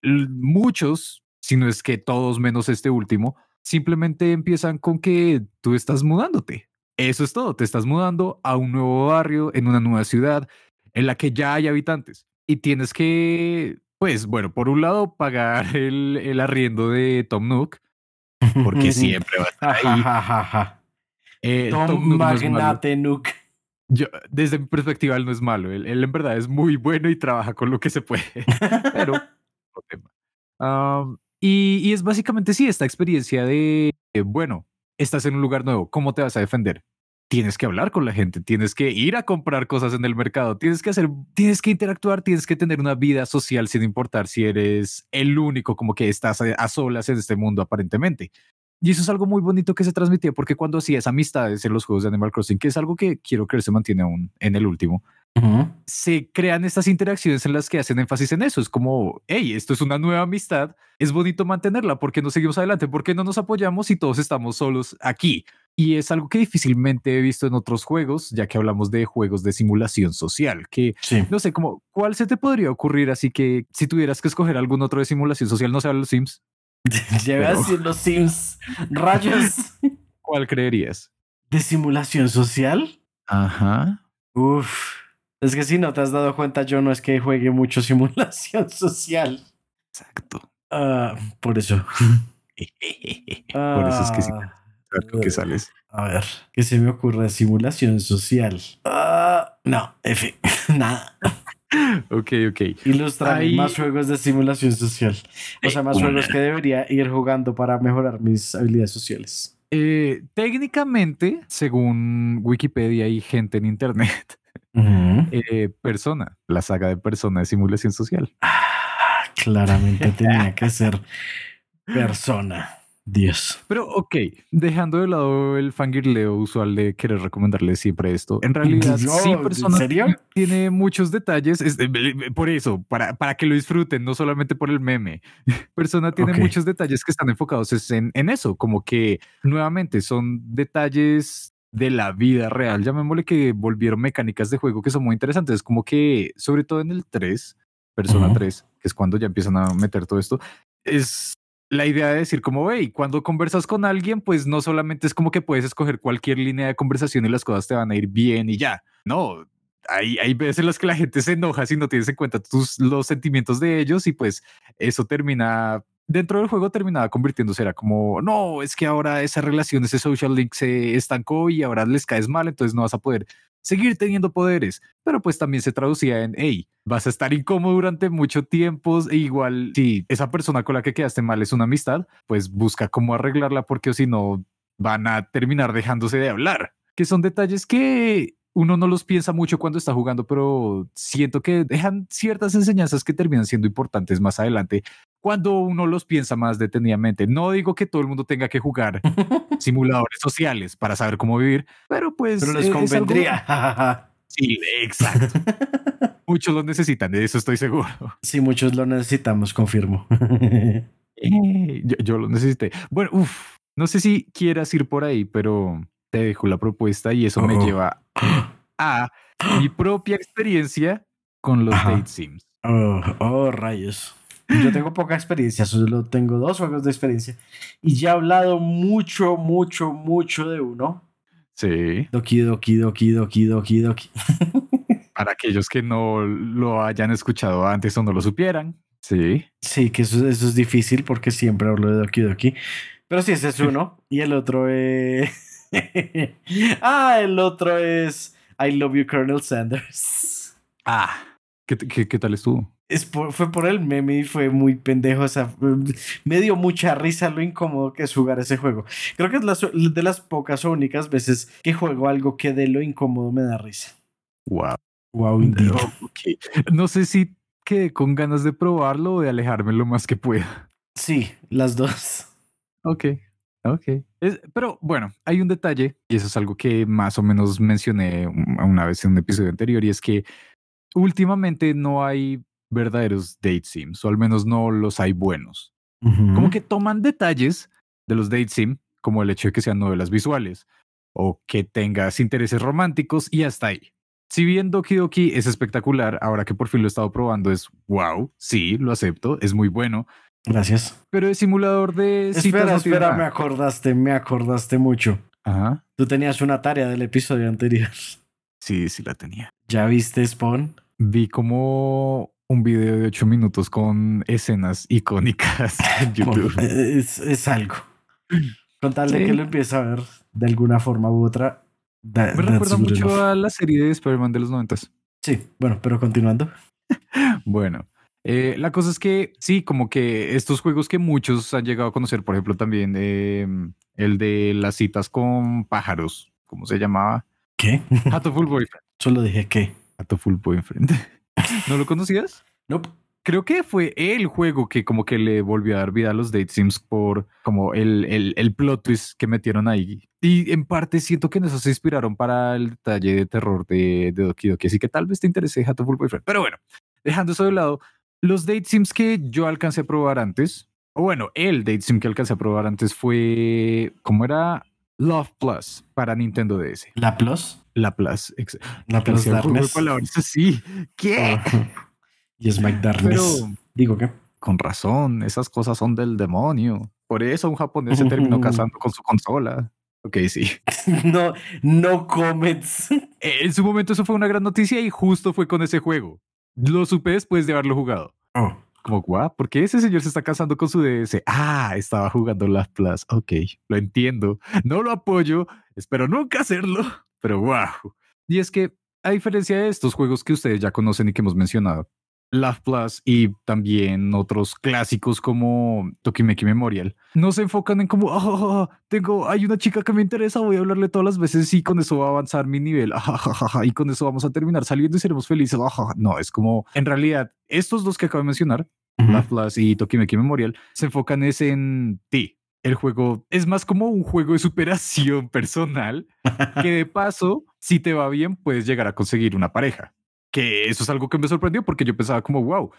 muchos si no es que todos menos este último, simplemente empiezan con que tú estás mudándote. Eso es todo, te estás mudando a un nuevo barrio, en una nueva ciudad, en la que ya hay habitantes. Y tienes que, pues bueno, por un lado, pagar el, el arriendo de Tom Nook, porque siempre va a estar ahí. Eh, Tom, Magnate Nook. Yo, desde mi perspectiva, él no es malo. Él, en verdad es muy bueno y trabaja con lo que se puede. Pero, um, y, es básicamente sí, esta experiencia de, bueno, estás en un lugar nuevo, ¿cómo te vas a defender? Tienes que hablar con la gente, tienes que ir a comprar cosas en el mercado, tienes que hacer, tienes que interactuar, tienes que tener una vida social sin importar si eres el único como que estás a, solas en este mundo aparentemente. Y eso es algo muy bonito que se transmitía porque cuando hacías amistades en los juegos de Animal Crossing, que es algo que quiero creer se mantiene aún en el último, se crean estas interacciones en las que hacen énfasis en eso. Es como, hey, esto es una nueva amistad, es bonito mantenerla, ¿por qué no seguimos adelante? ¿Por qué no nos apoyamos si todos estamos solos aquí? Y es algo que difícilmente he visto en otros juegos, ya que hablamos de juegos de simulación social, que no sé, como, ¿cuál se te podría ocurrir? Así que si tuvieras que escoger algún otro de simulación social, no sea los Sims. Llevé pero... los Sims, rayos. ¿Cuál creerías? ¿De simulación social? Ajá. Uf. Es que si no te has dado cuenta, yo no es que juegue mucho simulación social. Exacto. Ah, por eso. por eso es que sí. Uh, que sales. A ver, ¿qué se me ocurre? Simulación social. Uh, no, F, nada. ok, ok. Ilustrar Ahí- más juegos de simulación social. O sea, más Una. juegos que debería ir jugando para mejorar mis habilidades sociales. Eh, técnicamente, según Wikipedia y gente en internet, eh, Persona, la saga de Persona de simulación social. Ah, claramente tenía que ser persona. Dios. Pero ok, dejando de lado el fangirleo usual de querer recomendarle siempre esto, en realidad No, sí ¿en Persona serio? tiene muchos detalles, es- eh, eh, por eso, para, para que lo disfruten, no solamente por el meme. Persona tiene Ok. muchos detalles que están enfocados es en, en eso, como que nuevamente son detalles de la vida real, llamémosle que volvieron mecánicas de juego que son muy interesantes, como que sobre todo en el 3, Persona Ujú. 3, que es cuando ya empiezan a meter todo esto, es la idea de decir como, hey, cuando conversas con alguien, pues no solamente es como que puedes escoger cualquier línea de conversación y las cosas te van a ir bien y ya. No, hay, hay veces en las que la gente se enoja si no tienes en cuenta tus, los sentimientos de ellos y pues eso termina, dentro del juego terminaba convirtiéndose, era como, no, es que ahora esa relación, ese social link se estancó y ahora les caes mal, entonces no vas a poder seguir teniendo poderes. Pero pues también se traducía en, hey, vas a estar incómodo durante mucho tiempo. E igual, si esa persona con la que quedaste mal es una amistad, pues busca cómo arreglarla porque si no van a terminar dejándose de hablar. Que son detalles que uno no los piensa mucho cuando está jugando, pero siento que dejan ciertas enseñanzas que terminan siendo importantes más adelante cuando uno los piensa más detenidamente. No digo que todo el mundo tenga que jugar simuladores sociales para saber cómo vivir, pero pues Pero les eh, algo- convendría. Sí, exacto. Muchos lo necesitan, de eso estoy seguro. Sí, muchos lo necesitamos, confirmo. Eh, yo, yo lo necesité. Bueno, uff, no sé si quieras ir por ahí, pero te dejo la propuesta y eso me Oh. lleva a mi propia experiencia con los Ajá. date sims. Oh, oh, rayos. Yo tengo poca experiencia, solo tengo dos juegos de experiencia. Y ya he hablado mucho, mucho, mucho de uno. Sí, Doki, doki, doki, doki, doki, doki. para aquellos que no lo hayan escuchado antes o no lo supieran. Sí. Sí, que eso, eso es difícil porque siempre hablo de Doki Doki. Pero sí, ese es uno. Y el otro es. ah, el otro es I Love You, Colonel Sanders. Ah, ¿qué, qué, qué tal estuvo? Es por- fue por el meme y fue muy pendejo. O sea, me dio mucha risa lo incómodo que es jugar ese juego. Creo que es de las pocas o únicas veces que juego algo que de lo incómodo me da risa. Wow. Wow, indeed. Ok. No sé si quedé con ganas de probarlo o de alejarme lo más que pueda. Sí, las dos. Ok, ok. Es- pero bueno, hay un detalle, y eso es algo que más o menos mencioné un- una vez en un episodio anterior, y es que últimamente no hay verdaderos date sims, o al menos no los hay buenos. Como que toman detalles de los date sim, como el hecho de que sean novelas visuales, o que tengas intereses románticos, y hasta ahí. Si bien Doki Doki es espectacular, ahora que por fin lo he estado probando, es wow, sí, lo acepto, es muy bueno, Gracias. pero es simulador de Espera, espera, me acordaste, me acordaste mucho. Ajá. Tú tenías una tarea del episodio anterior. Sí, sí la tenía. ¿Ya viste Spawn? Vi como un video de ocho minutos con escenas icónicas en YouTube. Es, es algo. Con tal de Sí. que lo empiece a ver de alguna forma u otra. that- Me recuerda mucho enough. a la serie de Spider-Man de los noventas. Sí, bueno, pero continuando. Bueno, eh, la cosa es que sí, como que estos juegos que muchos han llegado a conocer, por ejemplo, también eh, el de las citas con pájaros, ¿cómo se llamaba? ¿Qué? Hatoful Boyfriend. Solo dije que. Hatoful Boyfriend. ¿No lo conocías? Nope. Creo que fue el juego que como que le volvió a dar vida a los date sims por como el, el, el plot twist que metieron ahí. Y en parte siento que en eso se inspiraron para el detalle de terror de, de Doki Doki. Así que tal vez te interese Hatoful Boyfriend. Pero bueno, dejando eso de lado, los date sims que yo alcancé a probar antes, o bueno, el date sim que alcancé a probar antes fue, ¿cómo era? Love Plus para Nintendo DS. ¿La Plus? La Plus. ¿La Plus Darkness? palabras así. ¿Qué? Oh. Y es Mike Darkness. Pero Digo que. con razón, esas cosas son del demonio. Por eso un japonés se terminó casando con su consola. Ok, sí. no, no comments. Eh, En su momento eso fue una gran noticia y justo fue con ese juego. Lo supe después de haberlo jugado. Oh. Como, guau, ¿por qué ese señor se está casando con su DS? Ah, estaba jugando Last Plus. Ok, lo entiendo. No lo apoyo, espero nunca hacerlo, pero wow. Y es que a diferencia de estos juegos que ustedes ya conocen y que hemos mencionado, Love Plus y también otros clásicos como Tokimeki Memorial, no se enfocan en como, ah, tengo, hay una chica que me interesa, voy a hablarle todas las veces y con eso va a avanzar mi nivel, ah, y con eso vamos a terminar saliendo y seremos felices. No, es como, en realidad, estos dos que acabo de mencionar, Love Plus y Tokimeki Memorial, se enfocan es en ti. El juego es más como un juego de superación personal que de paso, si te va bien, puedes llegar a conseguir una pareja que eso es algo que me sorprendió porque yo pensaba como, wow,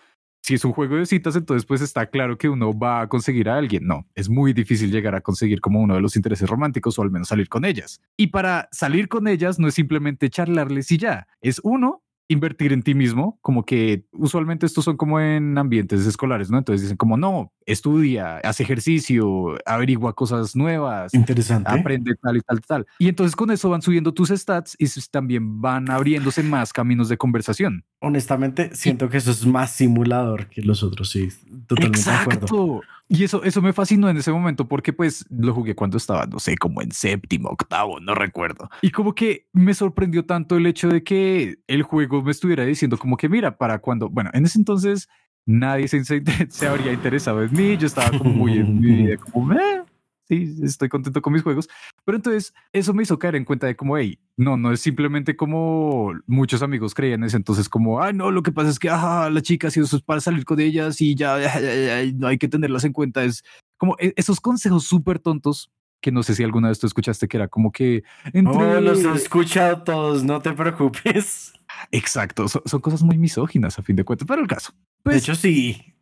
si es un juego de citas, entonces pues está claro que uno va a conseguir a alguien. No, es muy difícil llegar a conseguir como uno de los intereses románticos o al menos salir con ellas. Y para salir con ellas no es simplemente charlarles y ya, es uno, invertir en ti mismo, como que usualmente estos son como en ambientes escolares, ¿no? Entonces dicen como, no, estudia, hace ejercicio, averigua cosas nuevas. Interesante. Aprende tal y tal, tal. Y entonces con eso van subiendo tus stats y también van abriéndose más caminos de conversación. Honestamente, siento que eso es más simulador que los otros, sí. Totalmente Exacto. de acuerdo. Y eso, eso me fascinó en ese momento porque pues lo jugué cuando estaba, no sé, como en séptimo, octavo, no recuerdo. Y como que me sorprendió tanto el hecho de que el juego me estuviera diciendo como que mira, para cuando, bueno, en ese entonces nadie se, se, habría interesado en mí, yo estaba como muy en mi vida, como, eh, sí, estoy contento con mis juegos. Pero entonces eso me hizo caer en cuenta de como, hey, no, no es simplemente como muchos amigos creían ese entonces como, ah, no, lo que pasa es que, ajá, la chica, si eso es para salir con ellas y ya, no hay que tenerlas en cuenta. Es como e, esos consejos súper tontos que no sé si alguna vez tú escuchaste que era como que... Entre... Oh, los he escuchado todos, no te preocupes. Exacto, son, son, cosas muy misóginas a fin de cuentas, pero el caso. Pues, de hecho, sí,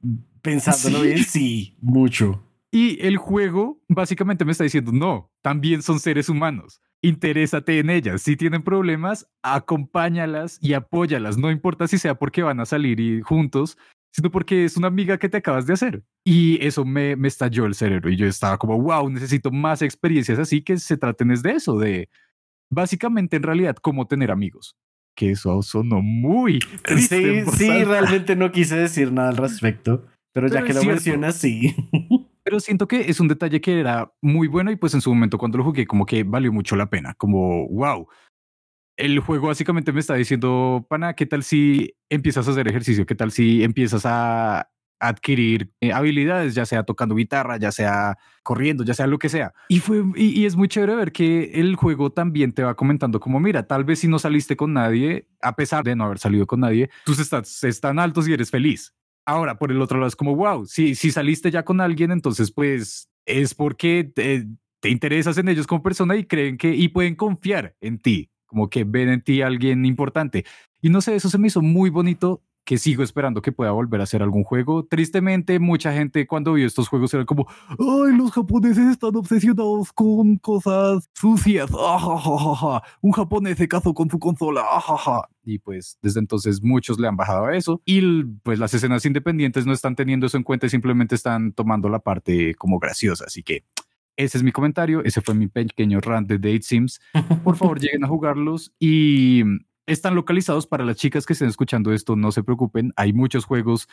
pensándolo ¿sí? bien, sí, mucho. Y el juego básicamente me está diciendo, no, también son seres humanos. Interésate en ellas. Si tienen problemas, acompáñalas y apóyalas. No importa si sea porque van a salir y juntos, sino porque es una amiga que te acabas de hacer. Y eso me, me estalló el cerebro. Y yo estaba como, wow, necesito más experiencias así que se traten es de eso, de básicamente en realidad cómo tener amigos. Que eso sonó muy... Sí, sí, realmente no quise decir nada al respecto. Pero, pero ya que lo mencionas, sí. Pero siento que es un detalle que era muy bueno y pues en su momento cuando lo jugué como que valió mucho la pena, como wow. El juego básicamente me está diciendo, pana, ¿qué tal si empiezas a hacer ejercicio? ¿Qué tal si empiezas a adquirir eh, habilidades, ya sea tocando guitarra, ya sea corriendo, ya sea lo que sea. Y fue y, es muy chévere ver que el juego también te va comentando como mira, tal vez si no saliste con nadie, a pesar de no haber salido con nadie, tus stats están altos y eres feliz. Ahora, por el otro lado, es como, wow, si, si saliste ya con alguien, entonces pues es porque te, te, interesas en ellos como persona y creen que, y pueden confiar en ti, como que ven en ti a alguien importante. Y no sé, eso se me hizo muy bonito que sigo esperando que pueda volver a hacer algún juego. Tristemente, mucha gente cuando vio estos juegos era como, ay, los japoneses están obsesionados con cosas sucias. Ah, Un japonés se casó con su consola. Ah, y pues desde entonces muchos le han bajado a eso. Y pues las escenas independientes no están teniendo eso en cuenta y simplemente están tomando la parte como graciosa. Así que ese es mi comentario. Ese fue mi pequeño rant de Date Sims. Por favor, lleguen a jugarlos y están localizados para las chicas que estén escuchando esto, no se preocupen, hay muchos juegos,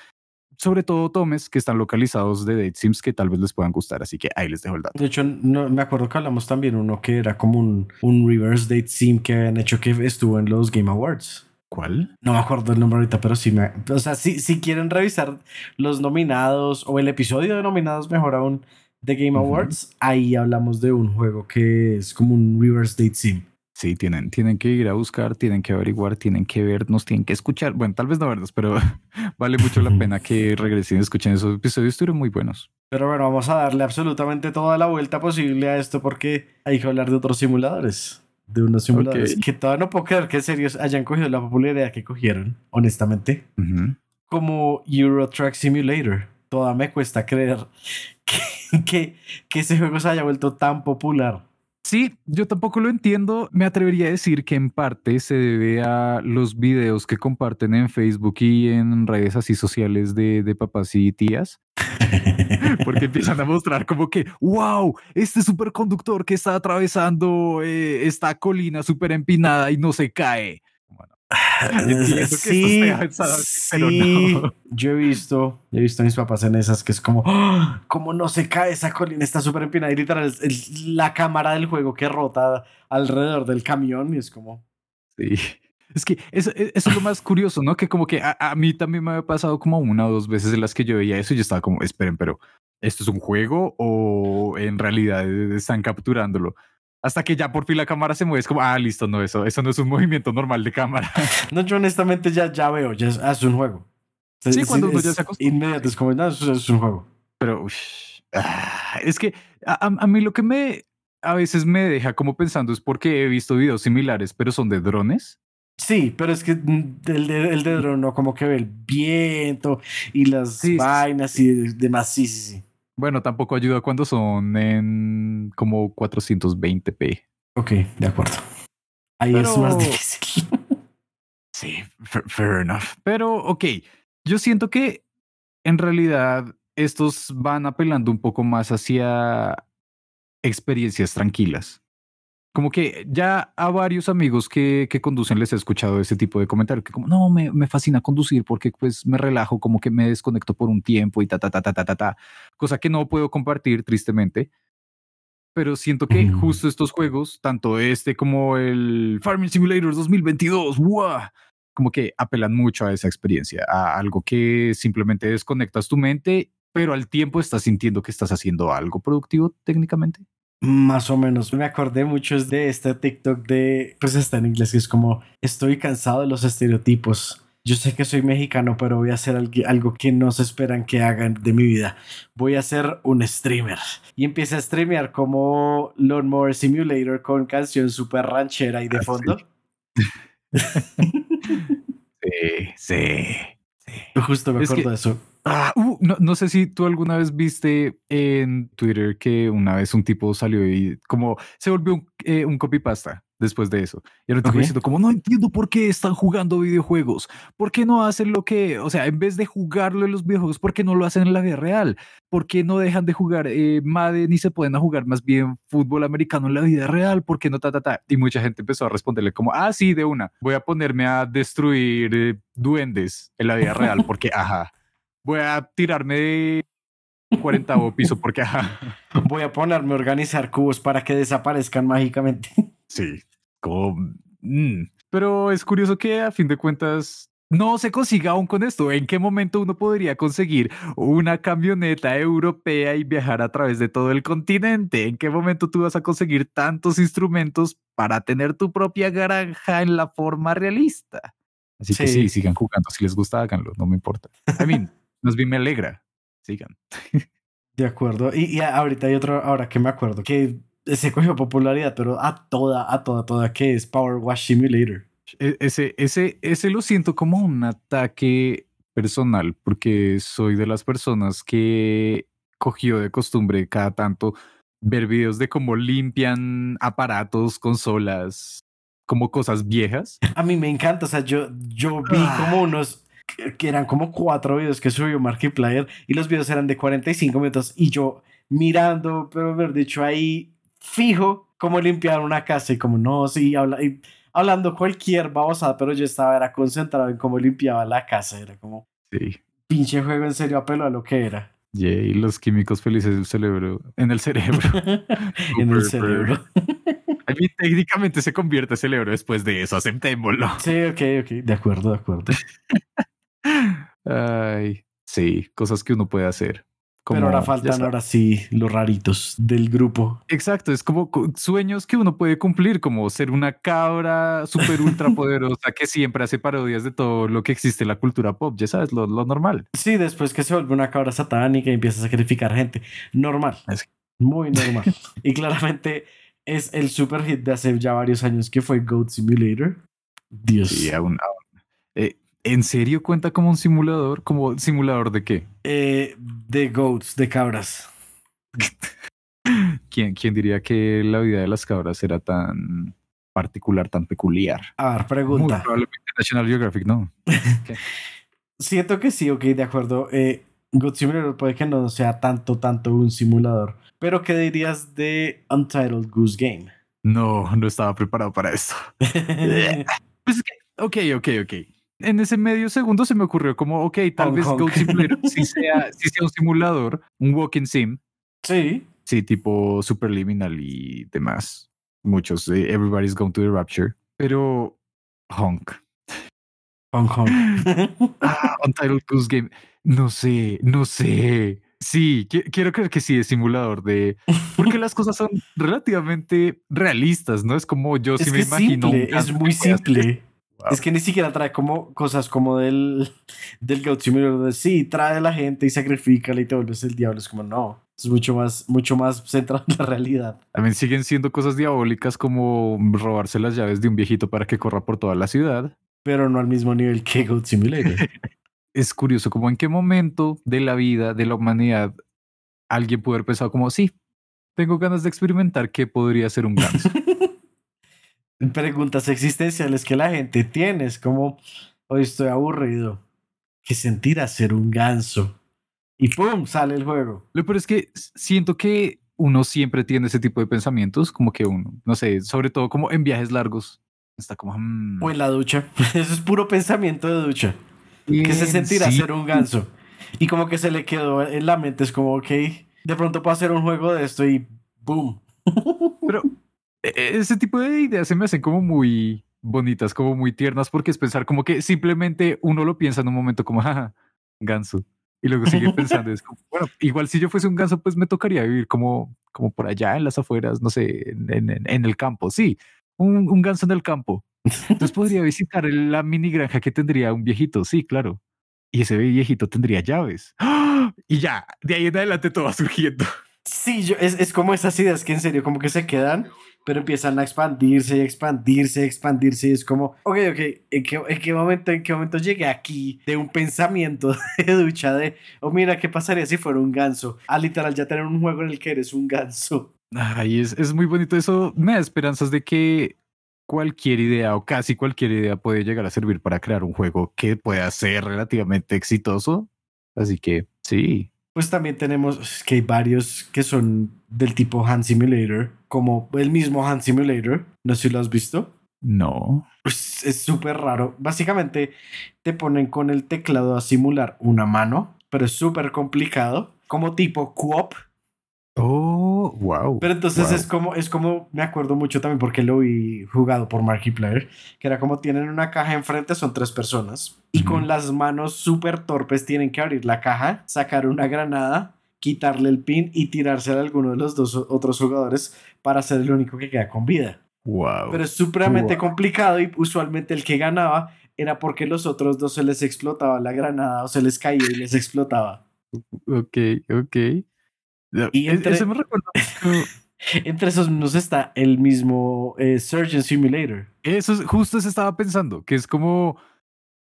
sobre todo Tomes, que están localizados de Date Sims que tal vez les puedan gustar, así que ahí les dejo el dato. De hecho, no, me acuerdo que hablamos también uno que era como un, un reverse Date Sim que habían hecho que estuvo en los Game Awards. ¿Cuál? No me acuerdo el nombre ahorita, pero sí me... O sea, si, si quieren revisar los nominados o el episodio de nominados, mejor aún, de Game Awards, uh -huh. ahí hablamos de un juego que es como un reverse Date Sim. Sí, tienen, tienen que ir a buscar, tienen que averiguar, tienen que vernos, tienen que escuchar. Bueno, tal vez no vernos, pero vale mucho la pena que regresen y escuchen esos episodios, estuvieron muy buenos. Pero bueno, vamos a darle absolutamente toda la vuelta posible a esto porque hay que hablar de otros simuladores. De unos simuladores okay. que todavía no puedo creer que en serio hayan cogido la popularidad que cogieron, honestamente. Uh -huh. Como Euro Truck Simulator. Toda me cuesta creer que, que, que ese juego se haya vuelto tan popular. Sí, yo tampoco lo entiendo. Me atrevería a decir que en parte se debe a los videos que comparten en Facebook y en redes así sociales de, de papás y tías. Porque empiezan a mostrar como que, wow, este superconductor que está atravesando eh, esta colina súper empinada y no se cae. sí, sí. No. Yo he visto, he visto a mis papás en esas que es como, ¡Oh! como no se cae esa colina, está súper empinada y literal es, es, la cámara del juego que rota alrededor del camión y es como. Sí. Es que eso, e, eso, es lo más curioso, ¿no? Que como que a, a, mí también me había pasado como una o dos veces en las que yo veía eso y yo estaba como, esperen, pero ¿esto es un juego o en realidad están capturándolo? Hasta que ya por fin la cámara se mueve, es como, ah, listo, no, eso, eso no es un movimiento normal de cámara. No, yo honestamente ya, ya veo, ya es, ah, es un juego. Sí, es, cuando uno ya se acostumbra. Inmediato, es como, no, eso es un juego. Pero, uff, ah, es que a, a mí lo que me a veces me deja como pensando es porque he visto videos similares, pero son de drones. Sí, pero es que el de, el de dron no como que ve el viento y las sí, vainas sí. y demás. Sí, sí, sí. Bueno, tampoco ayuda cuando son en como 420p. Ok, de acuerdo. Ahí pero... es más difícil. sí, fair, fair enough. Pero, ok, yo siento que en realidad estos van apelando un poco más hacia experiencias tranquilas. Como que ya a varios amigos que, que conducen les he escuchado ese tipo de comentarios, que como, no, me, me, fascina conducir porque pues me relajo, como que me desconecto por un tiempo y ta, ta, ta, ta, ta, ta, ta. Cosa que no puedo compartir tristemente. Pero siento que mm. justo estos juegos, tanto este como el Farming Simulator 2022, ¡wow! como que apelan mucho a esa experiencia, a algo que simplemente desconectas tu mente, pero al tiempo estás sintiendo que estás haciendo algo productivo técnicamente. Más o menos. Me acordé mucho de este TikTok de, pues está en inglés, que es como, estoy cansado de los estereotipos. Yo sé que soy mexicano, pero voy a hacer algo que no se esperan que hagan de mi vida. Voy a ser un streamer. Y empieza a streamear como Lawnmower Simulator con canción super ranchera y de fondo. Sí, sí. sí. Justo me acuerdo de eso. Ah, uh, no, no, sé si tú alguna vez viste en Twitter que una vez un tipo salió y como se volvió un, eh, un copypasta después de eso. Y ahora okay. diciendo como no entiendo por qué están jugando videojuegos. ¿Por qué no hacen lo que, o sea, en vez de jugarlo en los videojuegos, ¿por qué no lo hacen en la vida real? ¿Por qué no dejan de jugar eh, Madden y se pueden a jugar más bien fútbol americano en la vida real? ¿Por qué no ta ta ta? Y mucha gente empezó a responderle como, ah, sí, de una. Voy a ponerme a destruir eh, duendes en la vida real porque, ajá voy a tirarme de 40 piso porque ajá. Voy a ponerme a organizar cubos para que desaparezcan mágicamente. Sí, como... Mm. Pero es curioso que a fin de cuentas no se consiga aún con esto. ¿En qué momento uno podría conseguir una camioneta europea y viajar a través de todo el continente? ¿En qué momento tú vas a conseguir tantos instrumentos para tener tu propia granja en la forma realista? Así sí. que sí, sigan jugando. Si les gusta, háganlo, no me importa. I mean, Más bien me alegra. Sigan. De acuerdo. Y, y, ahorita hay otro, ahora que me acuerdo, que se cogió popularidad, pero a toda, a toda, toda, que es Power Wash Simulator. E, ese, ese, ese lo siento como un ataque personal, porque soy de las personas que cogió de costumbre cada tanto ver videos de cómo limpian aparatos, consolas, como cosas viejas. A mí me encanta, o sea, yo, yo vi ah. como unos que eran como cuatro videos que subió Markiplier y los videos eran de 45 minutos y yo mirando, pero haber dicho ahí fijo cómo limpiar una casa y como no, sí, habla, y hablando cualquier babosada, pero yo estaba era concentrado en cómo limpiaba la casa, era como sí. pinche juego en serio apelo a lo que era. Yeah, y los químicos felices del cerebro, en el cerebro. en el cerebro. A mí técnicamente se convierte el cerebro después de eso, aceptémoslo. Sí, ok, ok, de acuerdo, de acuerdo. Ay, sí, cosas que uno puede hacer. Como, Pero ahora faltan ahora sí los raritos del grupo. Exacto, es como sueños que uno puede cumplir, como ser una cabra súper ultra poderosa que siempre hace parodias de todo lo que existe en la cultura pop, ya sabes, lo, lo, normal. Sí, después que se vuelve una cabra satánica y empieza a sacrificar gente. Normal. Es muy normal. y claramente es el super hit de hace ya varios años que fue Goat Simulator. Dios. Sí, aún, aún. Eh, ¿En serio cuenta como un simulador? ¿Como simulador de qué? Eh, de goats, de cabras. ¿Quién, ¿Quién diría que la vida de las cabras era tan particular, tan peculiar? A ver, pregunta. Muy probablemente National Geographic, ¿no? Siento que sí, ok, de acuerdo. Eh, Simulator puede que no sea tanto, tanto un simulador. Pero, ¿qué dirías de Untitled Goose Game? No, no estaba preparado para eso. pues ok, ok, ok en ese medio segundo se me ocurrió como, ok, tal Hong vez Kong. Goat Simulator sí sea, sí sea un simulador, un walking sim. Sí. Sí, tipo Superliminal y demás. Muchos, eh, Everybody's Going to the Rapture. Pero Honk. Honk Honk. ah, Untitled Goose Game. No sé, no sé. Sí, quiero creer que sí es simulador de. Porque las cosas son relativamente realistas, ¿no? Es como yo sí me imagino. es muy simple. Es que ni siquiera trae como cosas como del, del Simulator de sí, trae a la gente y sacrifica y te vuelves el diablo. Es como no, es mucho más, mucho más centrado en la realidad. También siguen siendo cosas diabólicas como robarse las llaves de un viejito para que corra por toda la ciudad. Pero no al mismo nivel que Goat Simulator. es curioso como en qué momento de la vida de la humanidad alguien pudo haber pensado como sí, tengo ganas de experimentar qué podría ser un ganso. Preguntas existenciales que la gente tiene. Es como, hoy estoy aburrido. ¿Qué sentir hacer un ganso? Y ¡pum! sale el juego. Lo peor es que siento que uno siempre tiene ese tipo de pensamientos, como que uno, no sé, sobre todo como en viajes largos. Está como... Mm". O en la ducha. Eso es puro pensamiento de ducha. ¿Qué se sentirá hacer un ganso? Y como que se le quedó en la mente, es como, ok, de pronto puedo hacer un juego de esto y ¡boom! Pero ese tipo de ideas se me hacen como muy bonitas, como muy tiernas, porque es pensar como que simplemente uno lo piensa en un momento como, jaja, ganso. Y luego sigue pensando, es como, bueno, igual si yo fuese un ganso, pues me tocaría vivir como, como por allá en las afueras, no sé, en, en, el campo. Sí, un, un, ganso en el campo. Entonces podría visitar la mini granja que tendría un viejito, sí, claro. Y ese viejito tendría llaves. ¡Ah! Y ya, de ahí en adelante todo va surgiendo. Sí, yo, es, es como esas ideas que en serio como que se quedan pero empiezan a expandirse y expandirse y expandirse y es como, ok, ok, ¿en qué, ¿en qué, momento, en qué momento llegué aquí de un pensamiento de ducha de, oh mira, ¿qué pasaría si fuera un ganso? A literal ya tener un juego en el que eres un ganso. Ay, es, es muy bonito eso, me da esperanzas de que cualquier idea o casi cualquier idea puede llegar a servir para crear un juego que pueda ser relativamente exitoso. Así que sí, pues también tenemos que hay varios que son del tipo Hand Simulator, como el mismo Hand Simulator. No sé si lo has visto. No. Pues es súper raro. Básicamente te ponen con el teclado a simular una mano, pero es súper complicado, como tipo co-op, Oh, wow. Pero entonces es como, es como, me acuerdo mucho también porque lo vi jugado por Markiplier, que era como tienen una caja enfrente, son tres personas, y con las manos súper torpes tienen que abrir la caja, sacar una granada, quitarle el pin y tirarse a alguno de los dos otros jugadores para ser el único que queda con vida. Wow. Pero es supremamente complicado y usualmente el que ganaba era porque los otros dos se les explotaba la granada o se les caía y les explotaba. Ok, ok. Y entre, entre esos nos está el mismo eh, Surgeon Simulator. Eso justo se estaba pensando, que es como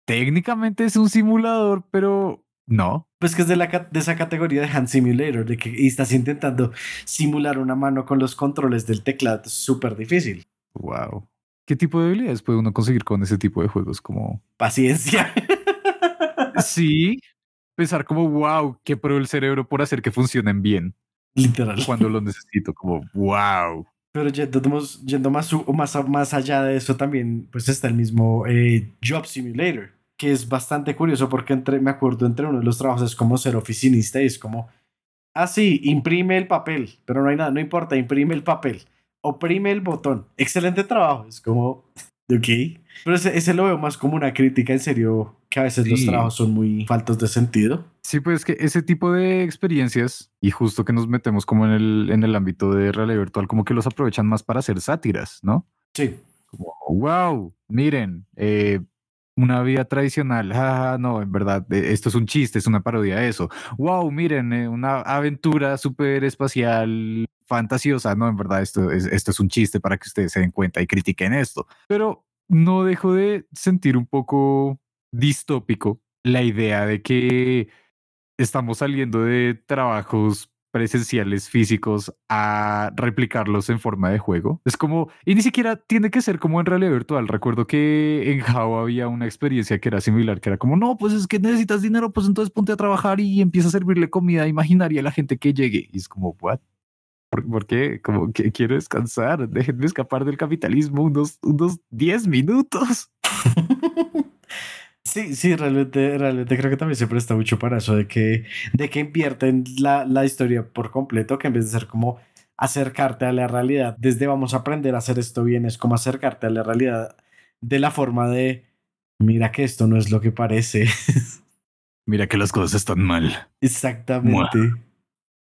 técnicamente es un simulador, pero no. Pues que es de, la, de esa categoría de Hand Simulator, de que y estás intentando simular una mano con los controles del teclado, es súper difícil. Wow. ¿Qué tipo de habilidades puede uno conseguir con ese tipo de juegos? Como paciencia. sí, pensar como wow, qué pro el cerebro por hacer que funcionen bien. Literal. Cuando lo necesito, como wow. Pero yendo, yendo más, más, más allá de eso también, pues está el mismo eh, Job Simulator, que es bastante curioso porque entre, me acuerdo entre uno de los trabajos es como ser oficinista y es como, ah, sí, imprime el papel, pero no hay nada, no importa, imprime el papel, oprime el botón, excelente trabajo, es como, ok. Pero ese, ese lo veo más como una crítica en serio, que a veces los trabajos son muy faltos de sentido. Sí, pues que ese tipo de experiencias, y justo que nos metemos como en el, en el ámbito de realidad virtual, como que los aprovechan más para hacer sátiras, ¿no? Sí. Como, wow, miren, eh, una vida tradicional, ah, no, en verdad, eh, esto es un chiste, es una parodia de eso. Wow, miren, eh, una aventura súper espacial, fantasiosa, no, en verdad, esto es, esto es un chiste para que ustedes se den cuenta y critiquen esto. Pero no dejo de sentir un poco distópico la idea de que estamos saliendo de trabajos presenciales físicos a replicarlos en forma de juego. Es como, y ni siquiera tiene que ser como en realidad virtual. Recuerdo que en Java había una experiencia que era similar, que era como, no, pues es que necesitas dinero, pues entonces ponte a trabajar y empieza a servirle comida imaginaria a la gente que llegue. Y es como, ¿what? ¿Por, qué? Como que quiero descansar, déjenme escapar del capitalismo unos, unos 10 minutos. Sí, sí, realmente, realmente creo que también se presta mucho para eso, de que, de que invierten la, la historia por completo, que en vez de ser como acercarte a la realidad, desde vamos a aprender a hacer esto bien, es como acercarte a la realidad de la forma de, mira que esto no es lo que parece. Mira que las cosas están mal. Exactamente.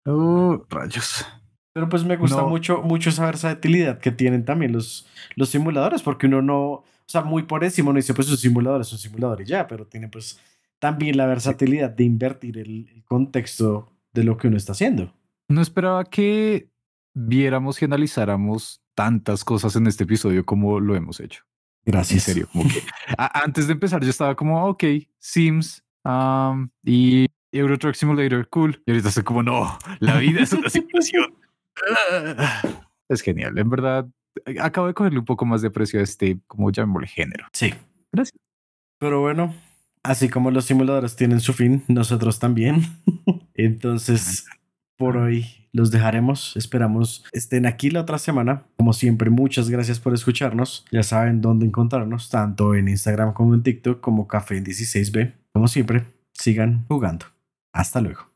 Oh, rayos. Pero pues me gusta No. mucho, mucho esa versatilidad que tienen también los, los simuladores, porque uno no, sea, muy por encima uno dice, pues un simulador es un simulador y ya, pero tiene pues también la versatilidad de invertir el, el contexto de lo que uno está haciendo. No esperaba que viéramos y analizáramos tantas cosas en este episodio como lo hemos hecho. En Gracias. serio, como que a- antes de empezar yo estaba como, ok, Sims um, y Euro Truck Simulator, cool. Y ahorita estoy como, no, la vida es una simulación. es genial, en verdad. Acabo de cogerle un poco más de aprecio a este, como llamémosle género. Sí. Gracias. Pero bueno, así como los simuladores tienen su fin, nosotros también. Entonces, por hoy los dejaremos. Esperamos estén aquí la otra semana. Como siempre, muchas gracias por escucharnos. Ya saben dónde encontrarnos, tanto en Instagram como en TikTok, como Café en 16B. Como siempre, sigan jugando. Hasta luego.